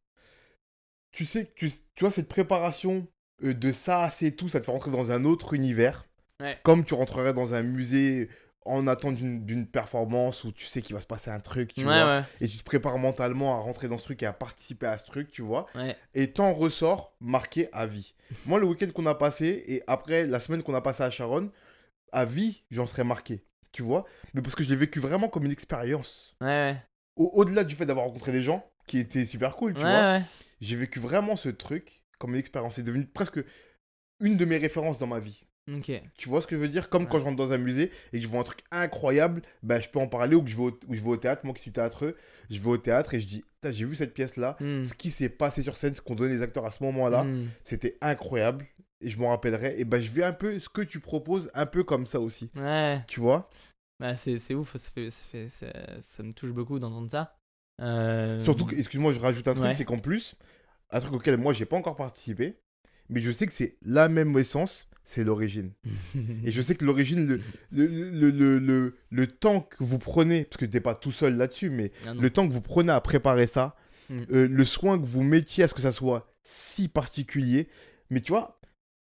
[SPEAKER 1] Tu sais que tu, tu vois cette préparation euh, de ça, c'est tout, ça te fait rentrer dans un autre univers.
[SPEAKER 2] Ouais.
[SPEAKER 1] Comme tu rentrerais dans un musée en attente d'une performance où tu sais qu'il va se passer un truc, tu
[SPEAKER 2] ouais,
[SPEAKER 1] vois.
[SPEAKER 2] ouais,
[SPEAKER 1] Et tu te prépares mentalement à rentrer dans ce truc et à participer à ce truc, tu vois.
[SPEAKER 2] ouais,
[SPEAKER 1] Et t'en ressors marqué à vie. Moi, le week-end qu'on a passé et après la semaine qu'on a passé à Charonne, à vie, j'en serais marqué, tu vois. Mais parce que je l'ai vécu vraiment comme une expérience au- au-delà du fait d'avoir rencontré des gens qui étaient super cool, tu vois, j'ai vécu vraiment ce truc comme une expérience. C'est devenu presque une de mes références dans ma vie. Tu vois ce que je veux dire? Comme
[SPEAKER 2] Ouais.
[SPEAKER 1] quand je rentre dans un musée et que je vois un truc incroyable, bah, je peux en parler ou que je vais au, ou je vais au théâtre. Moi qui suis théâtreux, je vais au théâtre et je dis J'ai vu cette pièce-là,
[SPEAKER 2] Hmm.
[SPEAKER 1] ce qui s'est passé sur scène, ce qu'ont donné les acteurs à ce moment-là,
[SPEAKER 2] Hmm.
[SPEAKER 1] c'était incroyable et je m'en rappellerai. Et bah, je vais un peu ce que tu proposes, un peu comme ça aussi.
[SPEAKER 2] Ouais.
[SPEAKER 1] Tu vois?
[SPEAKER 2] Bah, c'est c'est ouf, ça, fait, ça, fait, ça, ça me touche beaucoup d'entendre ça. Euh,
[SPEAKER 1] Surtout, que- excuse-moi, je rajoute un truc,
[SPEAKER 2] Ouais.
[SPEAKER 1] c'est qu'en plus, un truc auquel moi j'ai pas encore participé, mais je sais que c'est la même essence, c'est l'origine. Et je sais que l'origine, le, le, le, le, le- temps que vous prenez, parce que t'es pas tout seul là-dessus, mais
[SPEAKER 2] Ah
[SPEAKER 1] le temps que vous prenez à préparer ça,
[SPEAKER 2] Mm.
[SPEAKER 1] euh, le soin que vous mettiez à ce que ça soit si particulier, mais tu vois,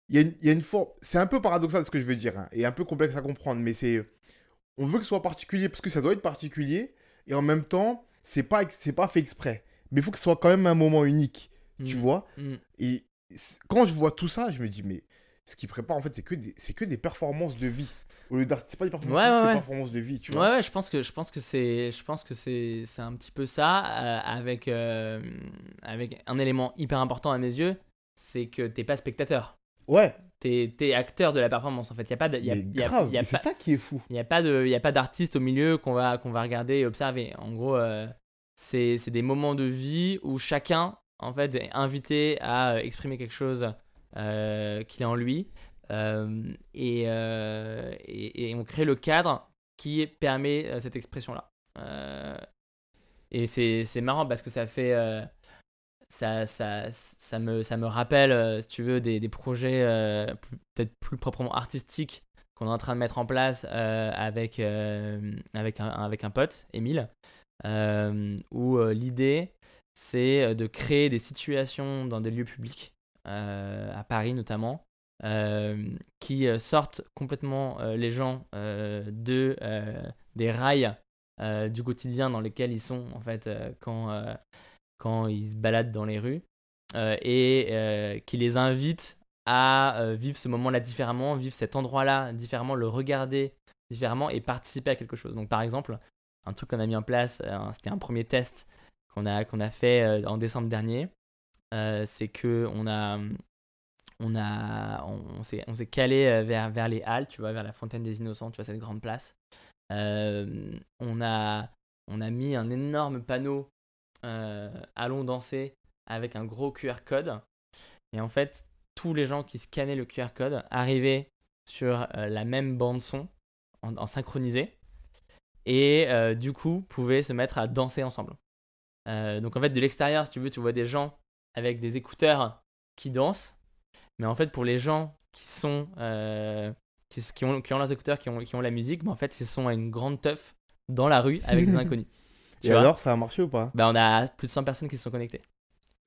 [SPEAKER 1] il y, a une- y a une forme, c'est un peu paradoxal ce que je veux dire, hein, et un peu complexe à comprendre, mais c'est, on veut que ce soit particulier parce que ça doit être particulier, et en même temps, c'est pas, c'est pas fait exprès, mais il faut que ce soit quand même un moment unique, tu
[SPEAKER 2] Hmm.
[SPEAKER 1] vois.
[SPEAKER 2] Hmm.
[SPEAKER 1] Et quand je vois tout ça, je me dis, mais ce qui prépare, en fait, c'est que des, c'est que des performances de vie. Au lieu c'est pas des performances,
[SPEAKER 2] Ouais,
[SPEAKER 1] de vie,
[SPEAKER 2] ouais,
[SPEAKER 1] c'est des
[SPEAKER 2] ouais.
[SPEAKER 1] performances de vie, tu vois.
[SPEAKER 2] ouais, je pense que je pense que c'est je pense que c'est c'est un petit peu ça euh, avec euh, avec un élément hyper important à mes yeux, c'est que t'es pas spectateur,
[SPEAKER 1] Ouais,
[SPEAKER 2] t'es es acteur de la performance en fait. Y a pas y a, y a- y a
[SPEAKER 1] c'est
[SPEAKER 2] pas
[SPEAKER 1] ça qui est fou.
[SPEAKER 2] y a pas de y a pas d'artiste au milieu qu'on va qu'on va regarder et observer. En gros, euh, c'est c'est des moments de vie où chacun en fait est invité à euh, exprimer quelque chose qu'il a en lui. Euh, et, euh, et, et on crée le cadre qui permet euh, cette expression-là. Euh, et c'est marrant parce que ça fait. euh, ça, ça, ça, me, ça me rappelle, euh, si tu veux, des, des projets euh, peut-être plus proprement artistiques qu'on est en train de mettre en place euh, avec, euh, avec, un, avec un pote, Émile, euh, où euh, l'idée, c'est euh, de créer des situations dans des lieux publics, euh, à Paris notamment, euh, qui euh, sortent complètement euh, les gens euh, de, euh, des rails euh, du quotidien dans lesquels ils sont en fait euh, quand, euh, quand ils se baladent dans les rues euh, et euh, qui les invite à euh, vivre ce moment-là différemment, vivre cet endroit-là différemment, le regarder différemment et participer à quelque chose. Donc par exemple, un truc qu'on a mis en place, euh, c'était un premier test qu'on a, qu'on a fait euh, en décembre dernier, euh, c'est que on a, on a, on, s'est, on s'est calé euh, vers, vers les Halles, tu vois, vers la Fontaine des Innocents, tu vois, cette grande place. Euh, on, a, on a mis un énorme panneau euh, Allons danser avec un gros QR code. Et en fait, tous les gens qui scannaient le QR code arrivaient sur euh, la même bande son en, en synchronisé et euh, du coup pouvaient se mettre à danser ensemble. Euh, donc en fait, de l'extérieur, si tu veux, tu vois des gens avec des écouteurs qui dansent. Mais en fait, pour les gens qui sont euh, qui, ont, qui ont leurs écouteurs, qui ont, qui ont la musique, bah, en fait, ils sont à une grande teuf dans la rue avec des inconnus. Tu
[SPEAKER 1] Et alors, ça a marché ou pas?
[SPEAKER 2] Bah, on a plus de 100 personnes qui se sont connectées.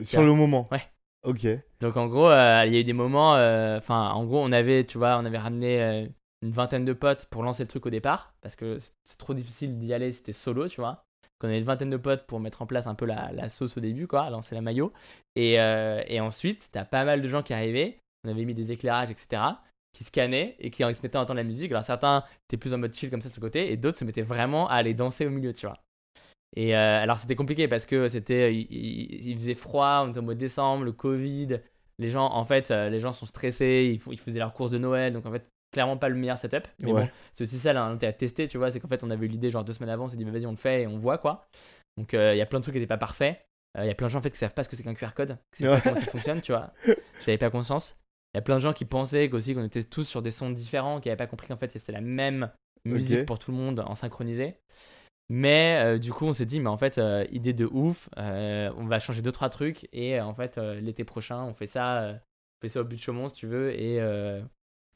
[SPEAKER 1] Sur le moment?
[SPEAKER 2] Ouais.
[SPEAKER 1] Ok.
[SPEAKER 2] Donc en gros, euh, il y a eu des moments, euh, enfin en gros, on avait, tu vois, on avait ramené une vingtaine de potes pour lancer le truc au départ, parce que c'est- c'est trop difficile d'y aller si t'es solo, tu vois. Donc on avait une vingtaine de potes pour mettre en place un peu la, sauce au début, quoi, lancer la maillot. Et, euh, et ensuite, t'as pas mal de gens qui arrivaient, on avait mis des éclairages, etc., qui scannaient et qui se mettaient à entendre la musique. Alors certains étaient plus en mode chill comme ça de ce côté, et d'autres se mettaient vraiment à aller danser au milieu, tu vois. Et euh, alors c'était compliqué parce que c'était, il, il- faisait froid, on était au mois de décembre, le Covid, les gens, en fait, euh, les gens sont stressés, ils, ils faisaient leurs courses de Noël, donc en fait, clairement pas le meilleur setup. Mais
[SPEAKER 1] Ouais.
[SPEAKER 2] bon, c'est aussi ça, là, on était à tester, tu vois, c'est qu'en fait, on avait eu l'idée genre deux semaines avant, on s'est dit, bah, vas-y, on le fait et on voit quoi. Donc euh, il y a plein de trucs qui n'étaient pas parfaits. Euh, Il y a plein de gens en fait qui savent pas ce que c'est qu'un QR code, qui savent pas comment ça fonctionne, tu vois. J'avais pas conscience. Il y a plein de gens qui pensaient qu'aussi qu'on était tous sur des sons différents, qui n'avaient pas compris qu'en fait c'était la même musique pour tout le monde en synchronisé. Mais euh, du coup, on s'est dit, mais en fait, euh, idée de ouf, euh, on va changer deux trois trucs et en fait, l'été prochain, on fait ça, on fait ça au but de Chaumont si tu veux et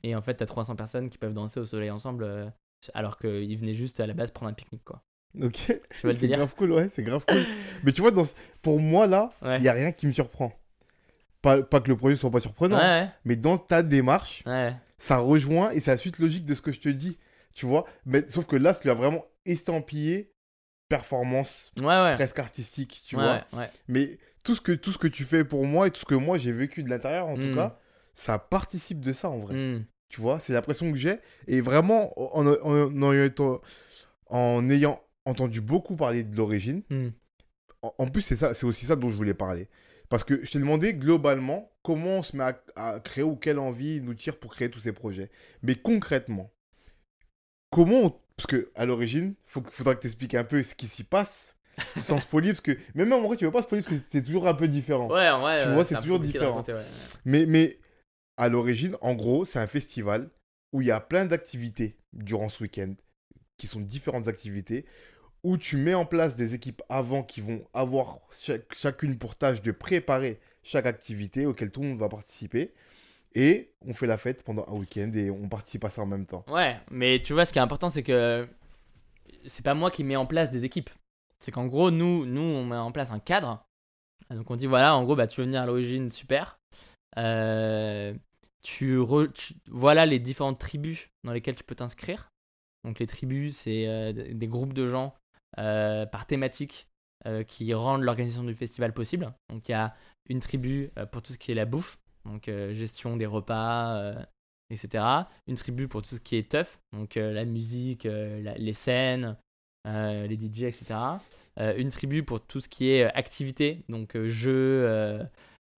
[SPEAKER 2] et en fait, t'as 300 personnes qui peuvent danser au soleil ensemble euh, alors qu'ils venaient juste à la base prendre un pique-nique quoi.
[SPEAKER 1] Ok. C'est grave cool, ouais, c'est grave cool. Mais tu vois, dans... ce- pour moi, là, il
[SPEAKER 2] Ouais.
[SPEAKER 1] n'y a rien qui me surprend. Pas, pas que le projet soit pas surprenant,
[SPEAKER 2] Ouais,
[SPEAKER 1] mais dans ta démarche, ça rejoint et c'est la suite logique de ce que je te dis. Tu vois, mais sauf que là, tu as vraiment estampillé performance presque artistique, tu vois. Mais tout ce, que, tout ce que tu fais pour moi et tout ce que moi j'ai vécu de l'intérieur, en tout
[SPEAKER 2] Mm.
[SPEAKER 1] cas, ça participe de ça en vrai.
[SPEAKER 2] Hmm.
[SPEAKER 1] Tu vois, c'est l'impression que j'ai. Et vraiment, en, en- en- en ayant- en ayant entendu beaucoup parler de l'origine,
[SPEAKER 2] Hmm.
[SPEAKER 1] en, plus, c'est ça, c'est aussi ça dont je voulais parler. Parce que je t'ai demandé globalement comment on se met à, à créer ou quelle envie nous tire pour créer tous ces projets. Mais concrètement, comment on- Parce que à l'origine, il faudra que tu expliques un peu ce qui s'y passe sans spoiler. Parce que même en vrai, tu veux pas spoiler parce que c'est toujours un peu différent.
[SPEAKER 2] Ouais, vrai,
[SPEAKER 1] Tu vois, c'est toujours différent.
[SPEAKER 2] raconter, ouais.
[SPEAKER 1] Mais, mais à l'origine, en gros, c'est un festival où il y a plein d'activités durant ce week-end, qui sont différentes activités, où tu mets en place des équipes avant qui vont avoir chacune pour tâche de préparer chaque activité auquel tout le monde va participer. Et on fait la fête pendant un week-end et on participe à ça en même temps.
[SPEAKER 2] Ouais, mais tu vois, ce qui est important, c'est que c'est pas moi qui mets en place des équipes. C'est qu'en gros, nous, nous, on met en place un cadre. Donc on dit, voilà, en gros, bah, tu veux venir à l'origine, super. Euh, tu, voilà les différentes tribus dans lesquelles tu peux t'inscrire. Donc les tribus, c'est euh, des groupes de gens euh, par thématique euh, qui rendent l'organisation du festival possible. Donc il y a une tribu pour tout ce qui est la bouffe, donc gestion des repas, etc. Une tribu pour tout ce qui est tough, donc la musique, les scènes, les DJ, etc. Une tribu pour tout ce qui est activité, donc jeux,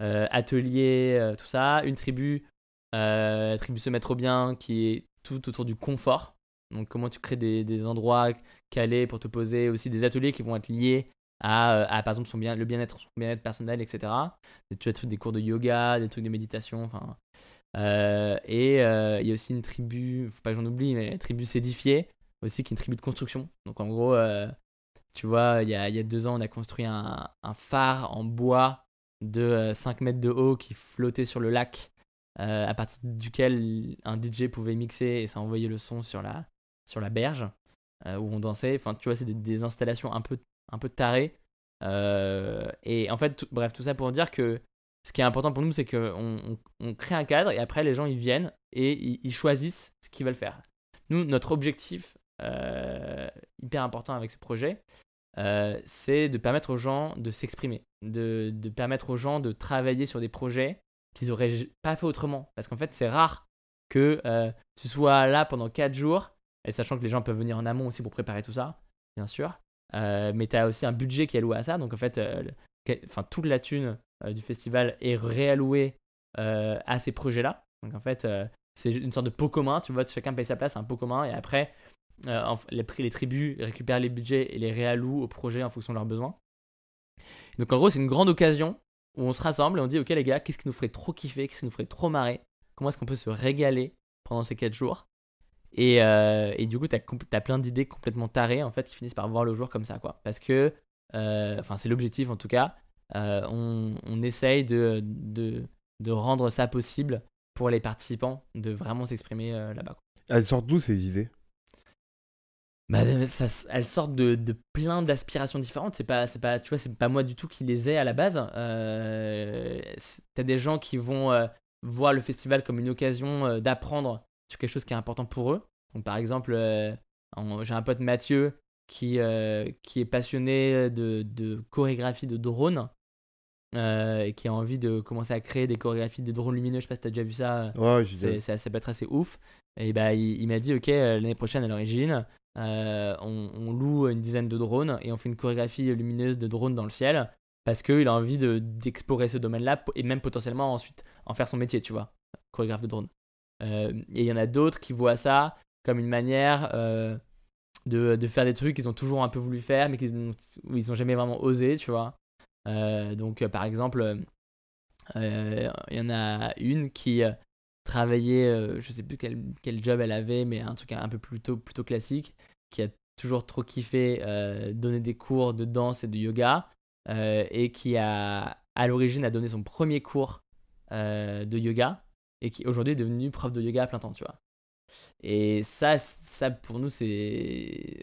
[SPEAKER 2] ateliers, tout ça. Une tribu, euh, tribu se mettre bien, qui est tout autour du confort. Donc comment tu crées des, des endroits calés pour te poser, aussi des ateliers qui vont être liés à, euh, à, par exemple son bien, le bien-être bien-être personnel, etc. Et tu as des cours de yoga, des trucs de méditation, enfin et il y a aussi une tribu, faut pas que j'en oublie, mais tribu sédifiée, aussi qui est une tribu de construction. Donc en gros, tu vois, il y a, y a deux ans, on a construit un, un phare en bois de 5 mètres de haut qui flottait sur le lac, à partir duquel un DJ pouvait mixer et ça envoyait le son sur la, sur la berge où on dansait. Enfin, tu vois, c'est des, installations un peu, un peu tarées. et en fait, bref, tout ça pour dire que ce qui est important pour nous, c'est qu'on on, crée un cadre et après, les gens, ils viennent et ils, choisissent ce qu'ils veulent faire. Nous, notre objectif euh, hyper important avec ce projet, euh, c'est de permettre aux gens de s'exprimer, de, de, permettre aux gens de travailler sur des projets qu'ils n'auraient pas fait autrement. Parce qu'en fait, c'est rare que euh, tu sois là pendant 4 jours, et sachant que les gens peuvent venir en amont aussi pour préparer tout ça, bien sûr. mais tu as aussi un budget qui est alloué à ça. Donc en fait, enfin, toute la thune euh, du festival est réalloué euh, à ces projets-là. Donc en fait, euh, c'est une sorte de pot commun, tu vois, chacun paye sa place, un pot commun, et après, les, les tribus récupèrent les budgets et les réallouent au projet en fonction de leurs besoins. Donc en gros, c'est une grande occasion où on se rassemble et on dit, ok les gars, qu'est-ce qui nous ferait trop kiffer, qu'est-ce qui nous ferait trop marrer, comment est-ce qu'on peut se régaler pendant ces 4 jours? Et, et, du coup, tu as, as, plein d'idées complètement tarées, en fait, qui finissent par voir le jour comme ça, quoi. Parce que, enfin, c'est l'objectif en tout cas, euh, on, essaye de, de, rendre ça possible pour les participants de vraiment s'exprimer euh, là-bas.
[SPEAKER 1] Elles sortent d'où ces idées
[SPEAKER 2] bah, elles sortent de, plein d'aspirations différentes. C'est pas, c'est pas, tu vois, c'est pas moi du tout qui les ai à la base. Euh, T'as des gens qui vont euh, voir le festival comme une occasion d'apprendre sur quelque chose qui est important pour eux. Donc, par exemple, j'ai un pote Mathieu qui, qui est passionné de, de chorégraphie de drone euh, et qui a envie de commencer à créer des chorégraphies de drones lumineux. Je sais pas si t'as déjà vu ça.
[SPEAKER 1] Ouais,
[SPEAKER 2] c'est, ça peut être assez ouf. Et bah, il, m'a dit, ok, euh, l'année prochaine à l'origine, euh, on, loue une dizaine de drones et on fait une chorégraphie lumineuse de drones dans le ciel parce qu'il a envie de, d'explorer ce domaine-là et même potentiellement ensuite en faire son métier, tu vois, chorégraphe de drones. et il y en a d'autres qui voient ça comme une manière de, de, faire des trucs qu'ils ont toujours un peu voulu faire mais qu'ils n'ont jamais vraiment osé, tu vois. Euh, donc, euh, par exemple, euh, il y en a une qui travaillait, je sais plus quel, quel, job elle avait, mais un truc un peu plutôt, plutôt classique, qui a toujours trop kiffé donner des cours de danse et de yoga, et qui a, à l'origine, a donné son premier cours de yoga, et qui aujourd'hui est devenu prof de yoga à plein temps, tu vois. Et ça, ça pour nous, c'est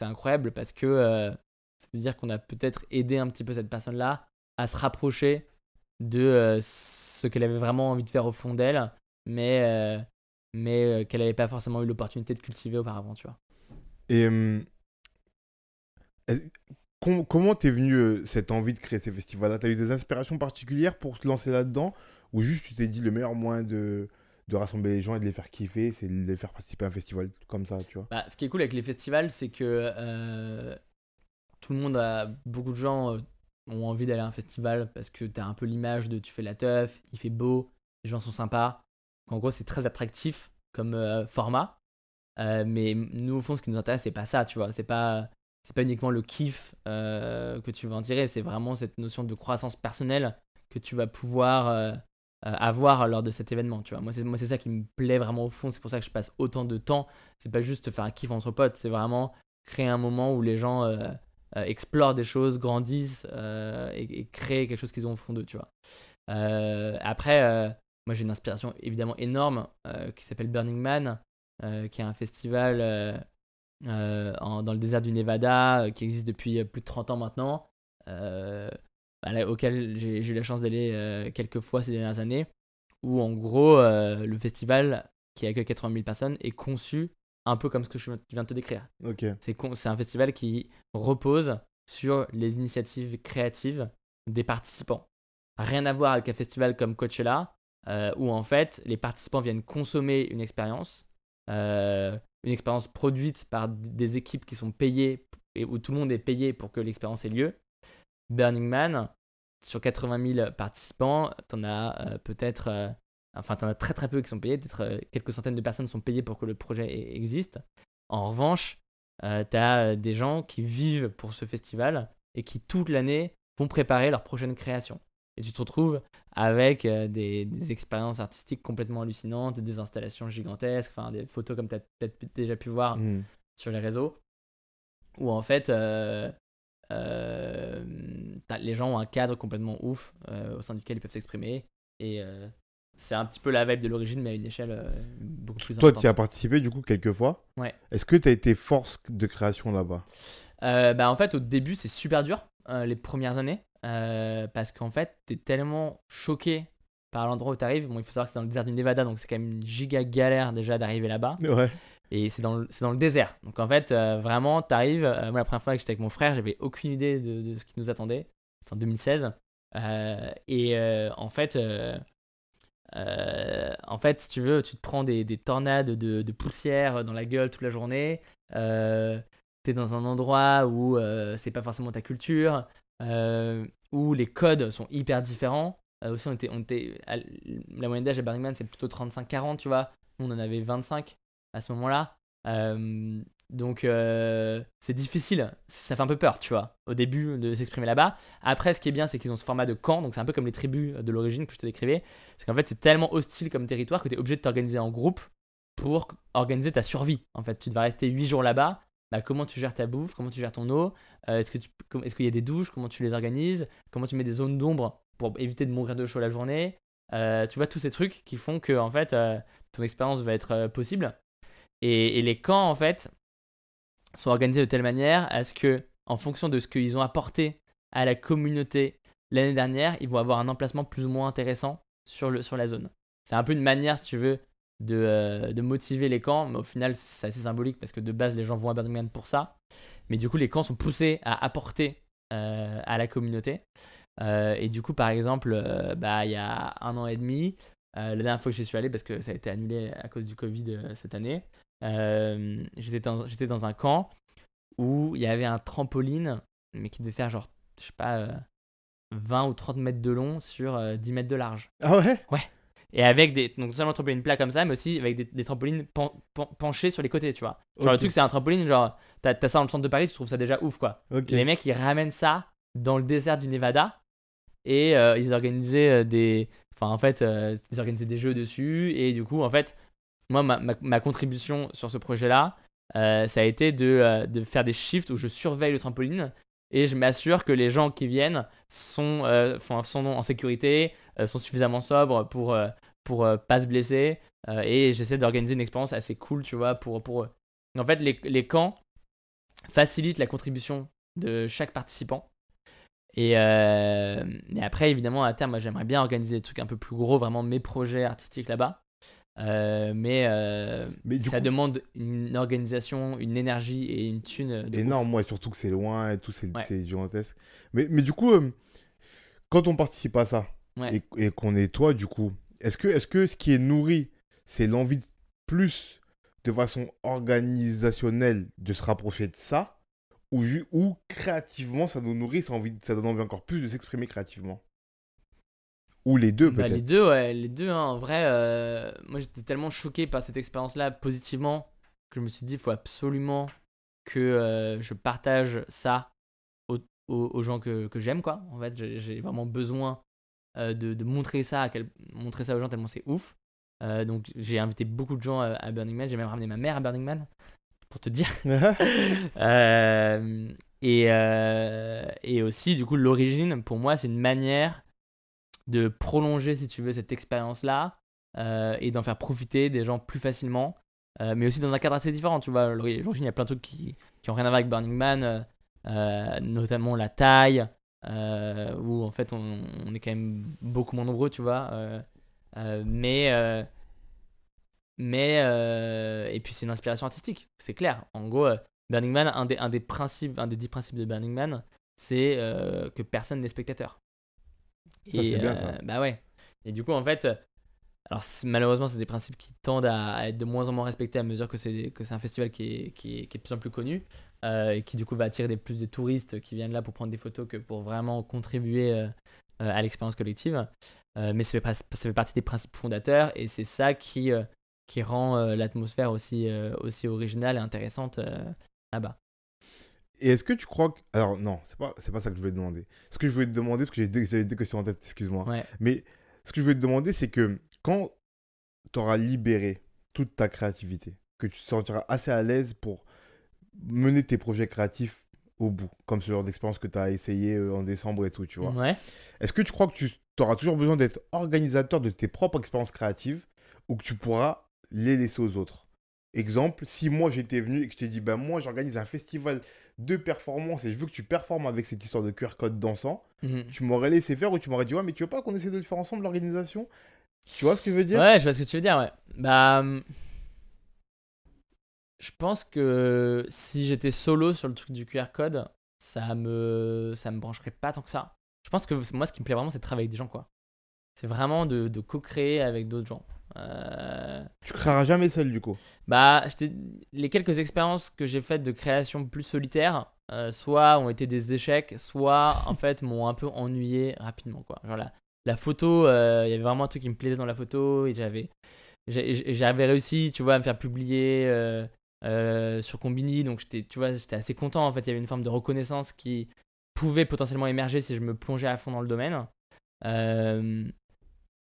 [SPEAKER 2] incroyable parce que ça veut dire qu'on a peut-être aidé un petit peu cette personne-là à se rapprocher de euh, ce qu'elle avait vraiment envie de faire au fond d'elle, mais, euh, mais euh, qu'elle n'avait pas forcément eu l'opportunité de cultiver auparavant, tu vois.
[SPEAKER 1] Et comment t'es venu cette envie de créer ces festivals-là? T'as eu des inspirations particulières pour te lancer là-dedans? Ou juste tu t'es dit le meilleur moyen de, de rassembler les gens et de les faire kiffer, c'est de les faire participer à un festival comme ça, tu vois?
[SPEAKER 2] Bah, Ce qui est cool avec les festivals, c'est que tout le monde a. Beaucoup de gens euh, ont envie d'aller à un festival parce que tu as un peu l'image de tu fais la teuf, il fait beau, les gens sont sympas. En gros, c'est très attractif comme euh, format. Euh, mais nous, au fond, ce qui nous intéresse, c'est pas ça, tu vois. C'est pas, c'est pas uniquement le kiff que tu vas en tirer, c'est vraiment cette notion de croissance personnelle que tu vas pouvoir avoir lors de cet événement, tu vois. Moi, c'est, moi, c'est ça qui me plaît vraiment au fond. C'est pour ça que je passe autant de temps. C'est pas juste faire un kiff entre potes, c'est vraiment créer un moment où les gens euh, explorent des choses, grandissent euh, et, créent quelque chose qu'ils ont au fond d'eux, tu vois. Euh, après, moi j'ai une inspiration évidemment énorme qui s'appelle Burning Man, qui est un festival dans le désert du Nevada qui existe depuis plus de 30 ans maintenant, auquel j'ai eu la chance d'aller quelques fois ces dernières années, où en gros le festival qui accueille 80 000 personnes est conçu un peu comme ce que je viens de te décrire. C'est un festival qui repose sur les initiatives créatives des participants. Rien à voir avec un festival comme Coachella, euh, où en fait les participants viennent consommer une expérience, euh, une expérience produite par des équipes qui sont payées et où tout le monde est payé pour que l'expérience ait lieu. Burning Man, sur 80 000 participants, tu en as euh, peut-être Enfin, tu en as très très peu qui sont payés, peut-être euh, quelques centaines de personnes sont payées pour que le projet existe. En revanche, euh, tu as euh, des gens qui vivent pour ce festival et qui toute l'année vont préparer leur prochaine création. Et tu te retrouves avec des, des, expériences artistiques complètement hallucinantes, des installations gigantesques, enfin des photos comme tu as peut-être déjà pu voir mmh. sur les réseaux, où en fait les gens ont un cadre complètement ouf au sein duquel ils peuvent s'exprimer. Et c'est un petit peu la vibe de l'origine, mais à une échelle euh, beaucoup plus
[SPEAKER 1] Toi,
[SPEAKER 2] importante.
[SPEAKER 1] tu as participé du coup quelques fois.
[SPEAKER 2] Ouais.
[SPEAKER 1] Est-ce que tu as été force de création là-bas?
[SPEAKER 2] Euh, bah, En fait, au début, c'est super dur, euh, les premières années, parce qu'en fait, tu es tellement choqué par l'endroit où tu arrives. Bon, il faut savoir que c'est dans le désert du Nevada, donc c'est quand même une giga galère déjà d'arriver là-bas.
[SPEAKER 1] Ouais.
[SPEAKER 2] Et c'est dans, le, dans le désert. Donc en fait, vraiment, tu arrives. moi, la première fois que j'étais avec mon frère, j'avais aucune idée de, de, ce qui nous attendait. C'est en 2016. et en fait euh, en fait, si tu veux, tu te prends des, tornades de, poussière dans la gueule toute la journée. Euh, tu es dans un endroit où euh, c'est pas forcément ta culture, euh, où les codes sont hyper différents. aussi, on était, la moyenne d'âge à Burning Man, c'est plutôt 35-40, tu vois. Nous, on en avait 25 à ce moment-là. Donc euh, c'est difficile, ça fait un peu peur, tu vois, au début de s'exprimer là-bas. Après, ce qui est bien, c'est qu'ils ont ce format de camp, donc c'est un peu comme les tribus de l'origine que je te décrivais. C'est qu'en fait, c'est tellement hostile comme territoire que tu es obligé de t'organiser en groupe pour organiser ta survie. En fait, tu vas rester 8 jours là-bas. Bah, comment tu gères ta bouffe, comment tu gères ton eau, euh, est-ce qu'il y a des douches, comment tu les organises, comment tu mets des zones d'ombre pour éviter de mourir de chaud la journée? Euh, tu vois, tous ces trucs qui font que en fait, ton expérience va être possible. et, les camps, en fait, sont organisés de telle manière à ce que, en fonction de ce qu'ils ont apporté à la communauté l'année dernière, ils vont avoir un emplacement plus ou moins intéressant sur la zone. C'est un peu une manière, si tu veux, de, euh, de motiver les camps, mais au final, c'est assez symbolique parce que de base, les gens vont à Birmingham pour ça. Mais du coup, les camps sont poussés à apporter euh, à la communauté. Euh, et du coup, par exemple, bah, il y a un an et demi, la dernière fois que j'y suis allé, parce que ça a été annulé à cause du Covid cette année, j'étais dans, dans, un camp où il y avait un trampoline, mais qui devait faire genre, je sais pas, 20 euh, ou 30 mètres de long sur 10 euh, mètres de large.
[SPEAKER 1] Ah ouais?
[SPEAKER 2] Ouais. Et avec des. Donc, seulement un trampoline plat comme ça, mais aussi avec des, des trampolines penchés sur les côtés, tu vois. Genre, le truc, c'est un trampoline, genre, t'as as ça dans le centre de Paris, tu trouves ça déjà ouf, quoi. Les mecs, ils ramènent ça dans le désert du Nevada et ils organisaient des. Enfin, en fait, ils organisaient des jeux dessus et du coup, en fait, moi, ma, contribution sur ce projet-là, euh, ça a été euh, de, faire des shifts où je surveille le trampoline et je m'assure que les gens qui viennent sont, euh, sont en sécurité, sont suffisamment sobres pour, pour pas se blesser et j'essaie d'organiser une expérience assez cool, tu vois, pour, pour eux. En fait, les, les camps facilitent la contribution de chaque participant. Et, après, évidemment, à terme, moi, j'aimerais bien organiser des trucs un peu plus gros, vraiment mes projets artistiques là-bas. Euh, mais, euh, ça demande une organisation, une énergie et une thune.
[SPEAKER 1] Énorme, moi, surtout que c'est loin et tout, c'est gigantesque. Mais, mais du coup, euh, quand on participe à ça et, qu'on est toi, du coup, est-ce que, est -ce que ce qui est nourri, c'est l'envie plus de façon organisationnelle de se rapprocher de ça? Ou, ou créativement ça nous nourrit, ça, envie, ça donne envie encore plus de s'exprimer créativement? Ou les deux, bah, peut-être.
[SPEAKER 2] les deux, ouais, les deux. Hein. En vrai, euh, moi j'étais tellement choqué par cette expérience-là positivement que je me suis dit, il faut absolument que euh, je partage ça aux, gens que, que j'aime, quoi. En fait, j'ai vraiment besoin de, de, montrer ça, à montrer ça aux gens tellement c'est ouf. donc j'ai invité beaucoup de gens à, Burning Man. J'ai même ramené ma mère à Burning Man pour te dire. et, et aussi, du coup, l'origine, pour moi, c'est une manière de prolonger, si tu veux, cette expérience-là euh, et d'en faire profiter des gens plus facilement, euh, mais aussi dans un cadre assez différent. Tu vois, l'origine, il y a plein de trucs qui, qui ont rien à voir avec Burning Man, euh, notamment la taille, où en fait on, est quand même beaucoup moins nombreux, tu vois. mais. mais. et puis c'est une inspiration artistique, c'est clair. En gros, Burning Man, un des, un des principes, un des dix principes de Burning Man, c'est que personne n'est spectateur
[SPEAKER 1] et, bien, ça. Euh,
[SPEAKER 2] bah ouais. Et du coup, en fait, alors malheureusement, c'est des principes qui tendent à, être de moins en moins respectés à mesure que c'est que c'est un festival qui est, qui est, qui, est, de plus en plus connu euh, qui du coup va attirer des, plus des touristes qui viennent là pour prendre des photos que pour vraiment contribuer euh, à l'expérience collective. mais ça fait, ça fait partie des principes fondateurs et c'est ça qui, qui rend l'atmosphère aussi, aussi originale et intéressante là-bas.
[SPEAKER 1] Et est-ce que tu crois que. Alors, non, c'est pas, pas ça que je voulais te demander. Ce que je voulais te demander, parce que j'avais des questions en tête, excuse-moi.
[SPEAKER 2] Ouais.
[SPEAKER 1] Mais ce que je voulais te demander, c'est que quand tu auras libéré toute ta créativité, que tu te sentiras assez à l'aise pour mener tes projets créatifs au bout, comme ce genre d'expérience que tu as essayé euh, en décembre et tout, tu vois.
[SPEAKER 2] Ouais.
[SPEAKER 1] Est-ce que tu crois que tu auras toujours besoin d'être organisateur de tes propres expériences créatives ou que tu pourras les laisser aux autres? Exemple, si moi j'étais venu et que je t'ai dit, ben moi j'organise un festival de performance et je veux que tu performes avec cette histoire de QR code dansant,
[SPEAKER 2] Mhm.
[SPEAKER 1] tu m'aurais laissé faire ou tu m'aurais dit, ouais, mais tu veux pas qu'on essaie de le faire ensemble, l'organisation? Tu vois ce que je veux dire?
[SPEAKER 2] Ouais, je vois ce que tu veux dire, ouais. Bah. Je pense que si j'étais solo sur le truc du QR code, ça me, ça me brancherait pas tant que ça. Je pense que moi, ce qui me plaît vraiment, c'est de travailler avec des gens, quoi. C'est vraiment de, de co-créer avec d'autres gens. Euh,
[SPEAKER 1] Tu créeras jamais seul du coup.
[SPEAKER 2] Bah, les quelques expériences que j'ai faites de création plus solitaire, euh, soit ont été des échecs, soit en fait m'ont un peu ennuyé rapidement, quoi. Genre la, la photo, euh, il y avait vraiment un truc qui me plaisait dans la photo et j'avais, j'avais réussi, tu vois, à me faire publier euh, sur Combini, donc j'étais, tu vois, j'étais assez content. En fait, il y avait une forme de reconnaissance qui pouvait potentiellement émerger si je me plongeais à fond dans le domaine. Euh,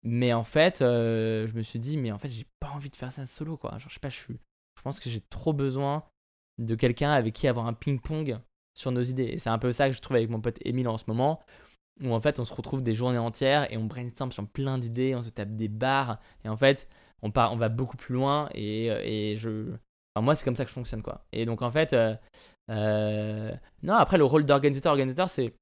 [SPEAKER 2] mais en fait, euh, je me suis dit, mais en fait, j'ai pas envie de faire ça solo, quoi. Je pas, je. Je pense que j'ai trop besoin de quelqu'un avec qui avoir un ping-pong sur nos idées. C'est un peu ça que je trouve avec mon pote Emile en ce moment, où en fait, on se retrouve des journées entières et on brainstorm sur plein d'idées, on se tape des barres, et en fait, on, part, on va beaucoup plus loin, et je. Moi, c'est comme ça que je fonctionne, quoi. Et donc, en fait, euh, euh, non, après, le rôle d'organisateur, organisateur, c'est.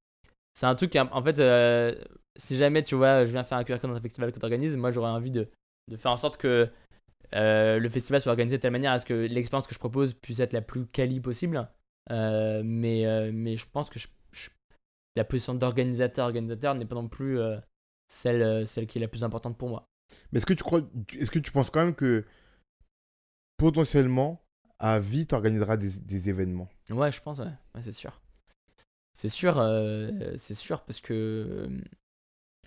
[SPEAKER 2] C'est un truc, qui, en fait, euh, si jamais tu vois, je viens faire un QR code dans un festival que tu organises, moi j'aurais envie de, de faire en sorte que le festival soit organisé de telle manière à ce que l'expérience que je propose puisse être la plus quali possible. Mais, mais je pense que la position d'organisateur, organisateur n'est pas non plus celle, celle qui est la plus importante pour moi.
[SPEAKER 1] Mais est-ce que tu crois, est-ce que tu penses quand même que potentiellement à vie tu organiseras des, des événements
[SPEAKER 2] Ouais, je pense, ouais, Ouais, c'est sûr. C'est sûr, euh, c'est sûr parce que.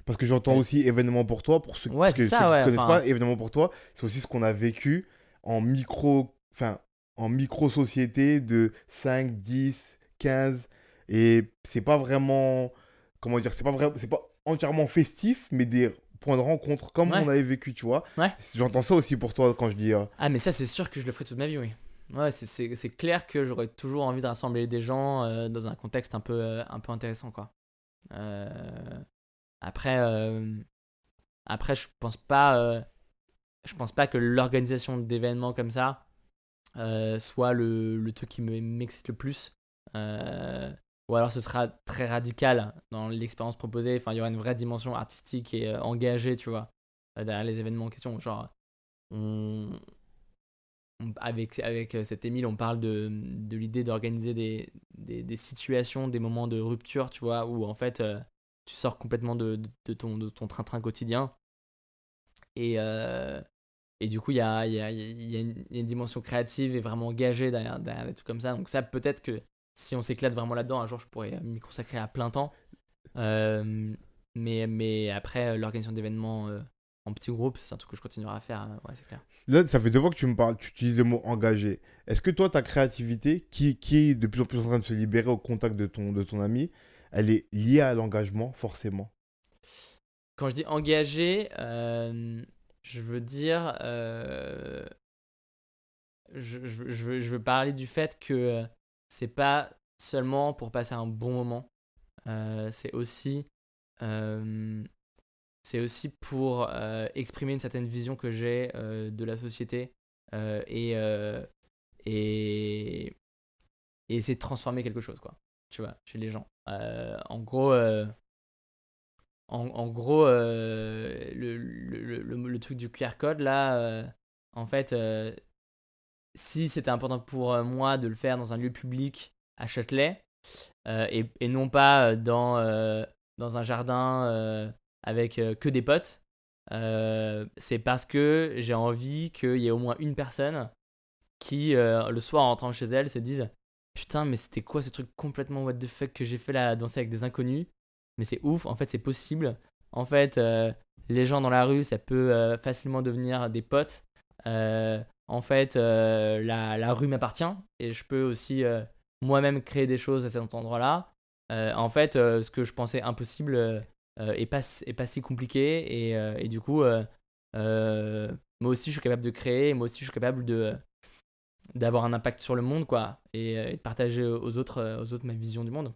[SPEAKER 1] Parce que j'entends
[SPEAKER 2] Ouais.
[SPEAKER 1] aussi événement pour toi, pour ceux,
[SPEAKER 2] Ouais,
[SPEAKER 1] que-
[SPEAKER 2] c'est ça,
[SPEAKER 1] ceux qui
[SPEAKER 2] ouais,
[SPEAKER 1] ne connaissent
[SPEAKER 2] enfin-
[SPEAKER 1] pas, événement pour toi, c'est aussi ce qu'on a vécu en micro, enfin, en micro-société de 5, 10, 15. Et c'est pas vraiment, comment dire, c'est pas vraiment, c'est pas entièrement festif, mais des points de rencontre comme
[SPEAKER 2] Ouais.
[SPEAKER 1] on avait vécu, tu vois. J'entends ça aussi pour toi quand je dis. euh,
[SPEAKER 2] Ah, mais ça, c'est sûr que je le ferai toute ma vie, oui. Ouais, c'est- clair que j'aurais toujours envie de rassembler des gens euh, dans un contexte un peu, euh, un peu intéressant, quoi. Euh, après, après, je pense pas, je pense pas que l'organisation d'événements comme ça soit le, le truc qui me- m'excite le plus. Ou alors ce sera très radical dans l'expérience proposée. Enfin, il y aura une vraie dimension artistique et engagée, tu vois, derrière les événements en question. Genre, on- avec, avec euh, cet Émile, on parle de, de l'idée d'organiser des, des, situations, des moments de rupture, tu vois, où en fait, euh, tu sors complètement de, de- ton de ton train-train quotidien. Et, euh, et du coup, il y a, y, a, une, y a une dimension créative et vraiment engagée derrière, derrière des trucs comme ça. Donc ça, peut-être que si on s'éclate vraiment là-dedans, un jour, je pourrais m'y consacrer à plein temps. Mais, mais après, l'organisation d'événements en petit groupe, c'est un truc que je continuerai à faire. Ouais, c'est clair.
[SPEAKER 1] Là, ça fait deux fois que tu me parles, tu utilises le mot engagé. Est-ce que toi, ta créativité, qui, qui est de plus en plus en train de se libérer au contact de ton, de ton ami, elle est liée à l'engagement, forcément?
[SPEAKER 2] Quand je dis engagé, euh, je veux dire. euh, je, je veux- je veux, je veux parler du fait que c'est pas seulement pour passer un bon moment, euh, c'est aussi. C'est aussi pour euh, exprimer une certaine vision que j'ai euh, de la société euh, et, et, et essayer de transformer quelque chose, quoi. Tu vois, chez les gens. En gros, en, gros, le, le, le, truc du QR code, là, en fait, si c'était important pour moi de le faire dans un lieu public à Châtelet, et, et non pas dans, dans un jardin avec euh, que des potes, euh, c'est parce que j'ai envie qu'il y ait au moins une personne qui, euh, le soir en rentrant chez elle, se dise Putain, mais c'était quoi ce truc complètement what the fuck que j'ai fait là danser avec des inconnus? Mais c'est ouf, en fait, c'est possible. En fait, les gens dans la rue, ça peut facilement devenir des potes. En fait, la, la rue m'appartient et je peux aussi moi-même créer des choses à cet endroit-là, en fait, ce que je pensais impossible est, pas, est pas si compliqué. Et, et du coup, moi aussi, je suis capable de créer, moi aussi, je suis capable de d'avoir un impact sur le monde, quoi, et, de partager aux autres, aux autres ma vision du monde.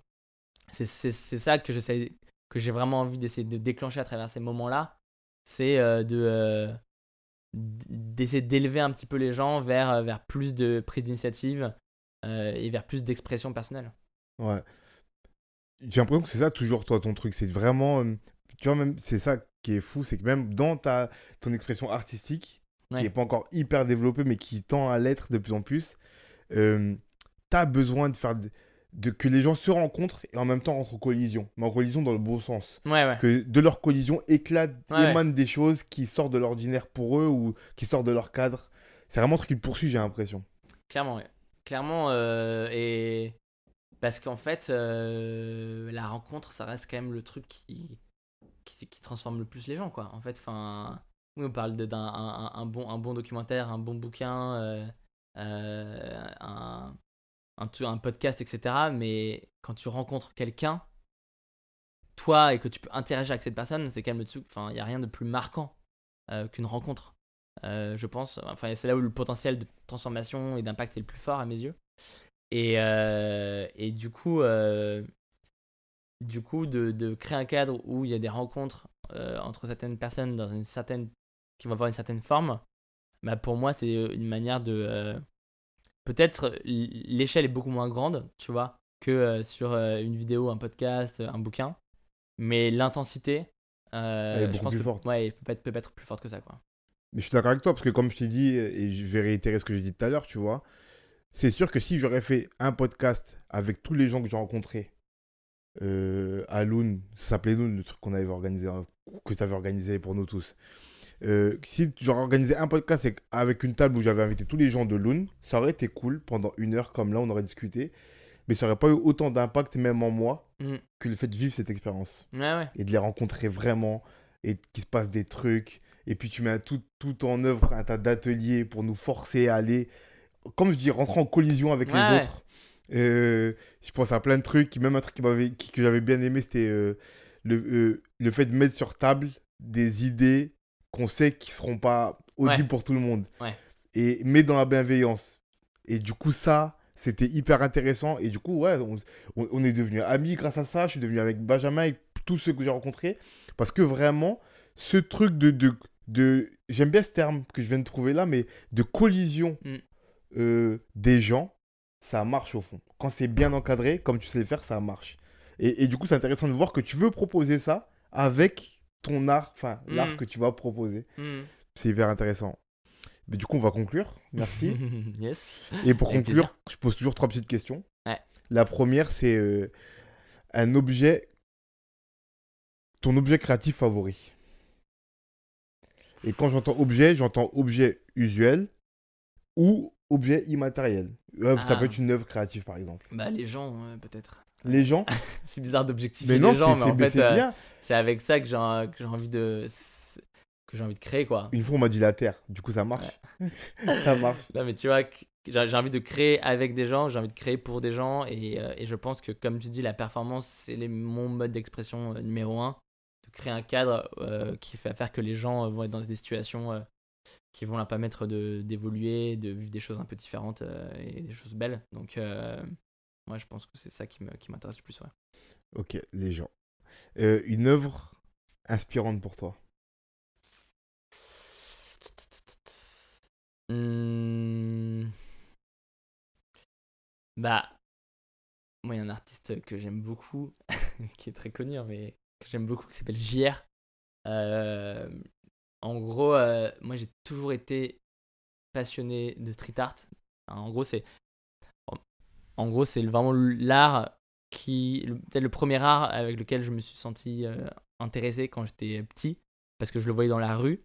[SPEAKER 2] C'est ça que j'essaie que j'ai vraiment envie d'essayer de déclencher à travers ces moments-là, c'est de d'essayer d'élever un petit peu les gens vers, vers plus de prise d'initiative et vers plus d'expression personnelle.
[SPEAKER 1] Ouais. J'ai l'impression que c'est ça toujours toi ton truc, c'est vraiment tu vois même c'est ça qui est fou, c'est que même dans ta ton expression artistique qui n'est pas encore hyper développée mais qui tend à l'être de plus en plus, euh, tu as besoin de faire de, que les gens se rencontrent et en même temps rentrent en collision, mais en collision dans le bon sens. Que de leur collision éclatent, émanent des choses qui sortent de l'ordinaire pour eux ou qui sortent de leur cadre. C'est vraiment un truc qui poursuit, j'ai l'impression.
[SPEAKER 2] Clairement, ouais. Clairement, euh, et parce qu'en fait, euh, la rencontre, ça reste quand même le truc qui, qui, transforme le plus les gens, quoi. En fait, enfin, on parle d'un un, un, bon, un bon documentaire, un bon bouquin, euh, un, un, podcast, etc. Mais quand tu rencontres quelqu'un, toi, et que tu peux interagir avec cette personne, c'est quand même le truc. Enfin, il n'y a rien de plus marquant euh, qu'une rencontre, euh, je pense. Enfin, c'est là où le potentiel de transformation et d'impact est le plus fort à mes yeux. Et, euh, et du coup, du coup de, de, créer un cadre où il y a des rencontres entre certaines personnes dans une certaine qui vont avoir une certaine forme, bah pour moi, c'est une manière de peut-être l'échelle est beaucoup moins grande, tu vois, que euh, sur euh, une vidéo, un podcast, un bouquin. Mais l'intensité,
[SPEAKER 1] euh, est beaucoup plus forte.
[SPEAKER 2] Ouais, peut être, peut être plus forte que ça, quoi.
[SPEAKER 1] Mais je suis d'accord avec toi, parce que comme je t'ai dit, et je vais réitérer ce que j'ai dit tout à l'heure, tu vois, c'est sûr que si j'aurais fait un podcast avec tous les gens que j'ai rencontrés à Loon, ça s'appelait Loon, le truc qu'on avait organisé, que tu avais organisé pour nous tous. Euh, si j'aurais organisé un podcast avec une table où j'avais invité tous les gens de Loon, ça aurait été cool pendant une heure comme là, on aurait discuté. Mais ça aurait pas eu autant d'impact, même en moi, mm. que le fait de vivre cette expérience. Et de les rencontrer vraiment, et qu'il se passe des trucs. Et puis tu mets tout, tout en œuvre un tas d'ateliers pour nous forcer à aller, comme je dis, rentrer en collision avec les autres. Euh, je pense à plein de trucs, même un truc qui que j'avais bien aimé, c'était euh, le, le fait de mettre sur table des idées qu'on sait qu'ils seront pas audibles pour tout le monde. Et, mais dans la bienveillance. Et du coup, ça, c'était hyper intéressant. Et du coup, ouais, on, est devenus amis grâce à ça. Je suis devenu avec Benjamin et tous ceux que j'ai rencontrés. Parce que vraiment, ce truc de. de, de J'aime bien ce terme que je viens de trouver là, mais de collision mm. Euh, des gens, ça marche au fond. Quand c'est bien encadré, comme tu sais le faire, ça marche. Et, et du coup, c'est intéressant de voir que tu veux proposer ça avec ton art, enfin l'art mm. que tu vas proposer. Mm. C'est hyper intéressant. Mais du coup, on va conclure. Merci.
[SPEAKER 2] yes.
[SPEAKER 1] Et pour conclure, je pose toujours trois petites questions. La première, c'est euh, un objet, ton objet créatif favori. Et quand j'entends objet, j'entends objet usuel ou objet immatériel. Ça peut ah. être une œuvre créative, par exemple.
[SPEAKER 2] Bah, les gens, peut-être.
[SPEAKER 1] Les gens
[SPEAKER 2] C'est bizarre d'objectifier les gens, mais en fait, euh, c'est avec ça que j'ai envie de que j'ai envie de créer quoi.
[SPEAKER 1] Une fois on m'a dit la terre, du coup ça marche. ça marche.
[SPEAKER 2] Non mais tu vois, j'ai envie de créer avec des gens, j'ai envie de créer pour des gens et, euh, et, je pense que comme tu dis la performance c'est mon mode d'expression euh, numéro un, de créer un cadre qui fait faire que les gens vont être dans des situations qui vont leur permettre d'évoluer, de, vivre des choses un peu différentes et des choses belles. Donc moi, je pense que c'est ça qui m'intéresse le plus. Ouais.
[SPEAKER 1] Ok, les gens. Euh, une œuvre inspirante pour toi?
[SPEAKER 2] Mmh. Bah, moi, il y a un artiste que j'aime beaucoup, qui est très connu, hein, mais que j'aime beaucoup, qui s'appelle JR. En gros, euh, moi, j'ai toujours été passionné de street art. En gros, c'est vraiment l'art qui. Peut-être le premier art avec lequel je me suis senti euh, intéressé quand j'étais petit, parce que je le voyais dans la rue,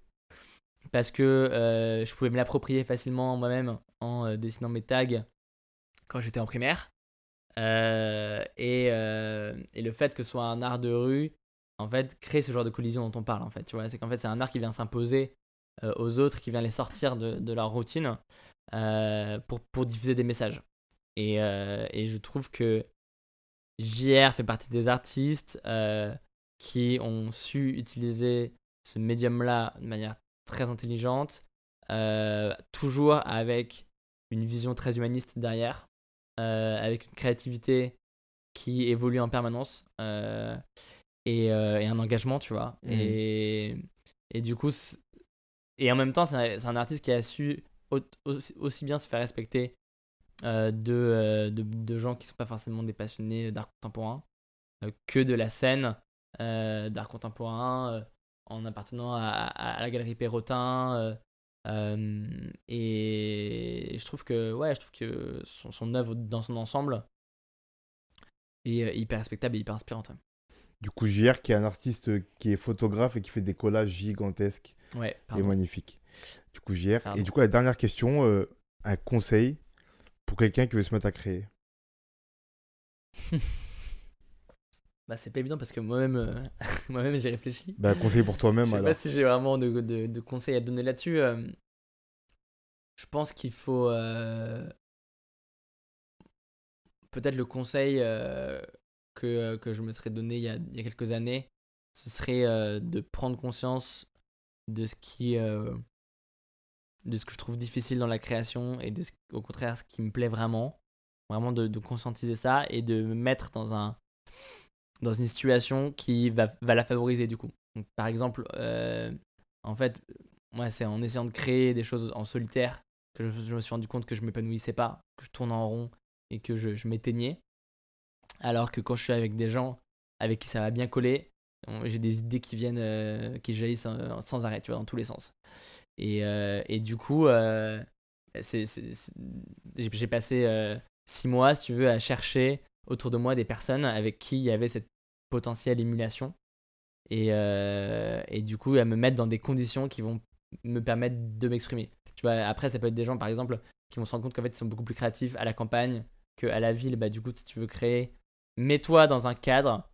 [SPEAKER 2] parce que euh, je pouvais me l'approprier facilement moi-même en dessinant mes tags quand j'étais en primaire. Et, et, le fait que ce soit un art de rue, en fait, crée ce genre de collision dont on parle, en fait. Tu vois, c'est qu'en fait, c'est un art qui vient s'imposer aux autres, qui vient les sortir de, leur routine pour, pour diffuser des messages. Et, euh, je trouve que JR fait partie des artistes euh, qui ont su utiliser ce médium-là de manière très intelligente, euh, toujours avec une vision très humaniste derrière, euh, avec une créativité qui évolue en permanence euh, et, euh, et un engagement, tu vois.
[SPEAKER 1] Mhm.
[SPEAKER 2] Et, et du coup, et en même temps, c'est un, artiste qui a su au- aussi, aussi bien se faire respecter euh, de, euh, de, de gens qui sont pas forcément des passionnés d'art contemporain que de la scène d'art contemporain en appartenant à, à- à la galerie Perrotin. euh, et je trouve que, ouais, je trouve que son, son œuvre dans son ensemble est hyper respectable et hyper inspirante.
[SPEAKER 1] Du coup, JR qui est un artiste qui est photographe et qui fait des collages gigantesques
[SPEAKER 2] Ouais,
[SPEAKER 1] et magnifiques. Du coup, JR.
[SPEAKER 2] Pardon.
[SPEAKER 1] Et du coup, la dernière question, euh, un conseil pour quelqu'un qui veut se mettre à créer.
[SPEAKER 2] Bah, c'est pas évident parce que moi-même, euh, moi-même j'ai réfléchi.
[SPEAKER 1] Bah, conseil pour toi-même
[SPEAKER 2] Je sais
[SPEAKER 1] alors.
[SPEAKER 2] pas si j'ai vraiment de, de- de conseils à donner là-dessus. euh. je pense qu'il faut. euh, Peut-être le conseil euh, que, que je me serais donné il y a, il y a quelques années, ce serait euh, de prendre conscience de ce qui. euh, de ce que je trouve difficile dans la création et de ce, au contraire ce qui me plaît vraiment. Vraiment de, conscientiser ça et de me mettre dans un dans une situation qui va, va la favoriser du coup. Par exemple, euh, en fait, moi, c'est en essayant de créer des choses en solitaire que je, je me suis rendu compte que je m'épanouissais pas, que je tournais en rond et que je, je m'éteignais. Alors que quand je suis avec des gens avec qui ça va bien coller, j'ai des idées qui viennent, euh, qui jaillissent euh, sans arrêt, tu vois, dans tous les sens. Et, euh, du coup, j'ai passé six mois, si tu veux, à chercher autour de moi des personnes avec qui il y avait cette potentielle émulation. Et, et du coup, à me mettre dans des conditions qui vont me permettre de m'exprimer. Tu vois, après, ça peut être des gens, par exemple, qui vont se rendre compte qu'en fait, ils sont beaucoup plus créatifs à la campagne qu'à la ville. Bah, du coup, si tu veux créer, mets-toi dans un cadre,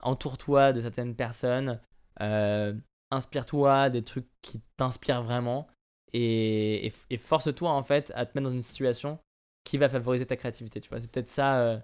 [SPEAKER 2] entoure-toi de certaines personnes, euh, inspire-toi des trucs qui t'inspirent vraiment et, et- et force-toi, en fait, à te mettre dans une situation qui va favoriser ta créativité. Tu vois, c'est peut-être ça. euh,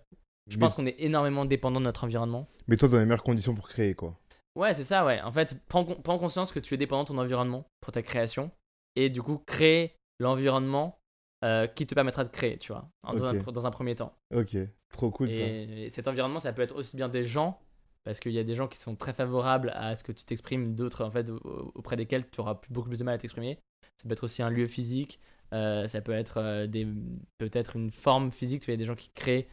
[SPEAKER 2] je
[SPEAKER 1] Mais-
[SPEAKER 2] pense qu'on est énormément dépendant de notre environnement.
[SPEAKER 1] Mets-toi dans les meilleures conditions pour créer, quoi.
[SPEAKER 2] Ouais, c'est ça, ouais. En fait, prends, prends conscience que tu es dépendant de ton environnement pour ta création. Et du coup, crée l'environnement euh, qui te permettra de créer, tu vois, dans, un, dans un premier temps.
[SPEAKER 1] Ok, trop cool ça.
[SPEAKER 2] Et, et cet environnement, ça peut être aussi bien des gens, parce qu'il y a des gens qui sont très favorables à ce que tu t'exprimes, d'autres, en fait, au- auprès desquels tu auras beaucoup plus de mal à t'exprimer. Ça peut être aussi un lieu physique, euh, ça peut être euh, des, peut-être une forme physique. Tu vois, il y a des gens qui créent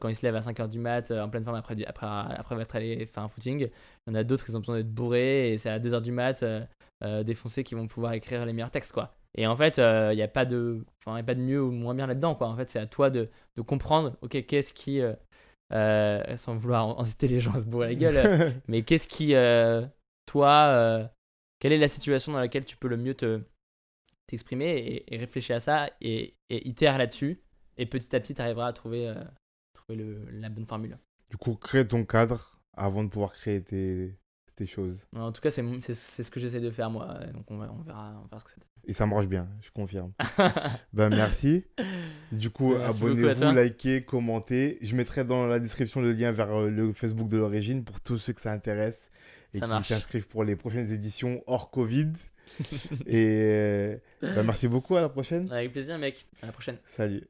[SPEAKER 2] quand ils se lèvent à 5h du mat, en pleine forme après, du- après, après être allé faire un footing. Il y en a d'autres qui ont besoin d'être bourrés et c'est à 2h du mat, euh, défoncés, qui vont pouvoir écrire les meilleurs textes, quoi. Et en fait, euh, il n'y a pas de, enfin, il y a pas de mieux ou moins bien là-dedans, quoi. En fait, c'est à toi de, de comprendre, ok, qu'est-ce qui, euh, euh, sans vouloir inciter les gens à se bourrer la gueule, euh, mais qu'est-ce qui, euh, toi, euh, quelle est la situation dans laquelle tu peux le mieux te t'exprimer et, et réfléchir à ça et, et itère là-dessus et petit à petit tu arriveras à trouver, euh, trouver le, la bonne formule.
[SPEAKER 1] du coup, crée ton cadre avant de pouvoir créer tes, choses.
[SPEAKER 2] En tout cas, c'est mon- c'est c'est ce que j'essaie de faire moi, donc on, va- on verra, on verra ce que ça
[SPEAKER 1] Et ça marche bien, je confirme.
[SPEAKER 2] donne.
[SPEAKER 1] Ben merci. Du coup, abonnez-vous, likez, commentez. Je mettrai dans la description le lien vers euh, le Facebook de l'origine pour tous ceux que ça intéresse et
[SPEAKER 2] Ça
[SPEAKER 1] qui s'inscrivent pour les prochaines éditions hors Covid. et euh, ben, merci beaucoup, à la prochaine.
[SPEAKER 2] Avec plaisir mec, à la prochaine.
[SPEAKER 1] Salut.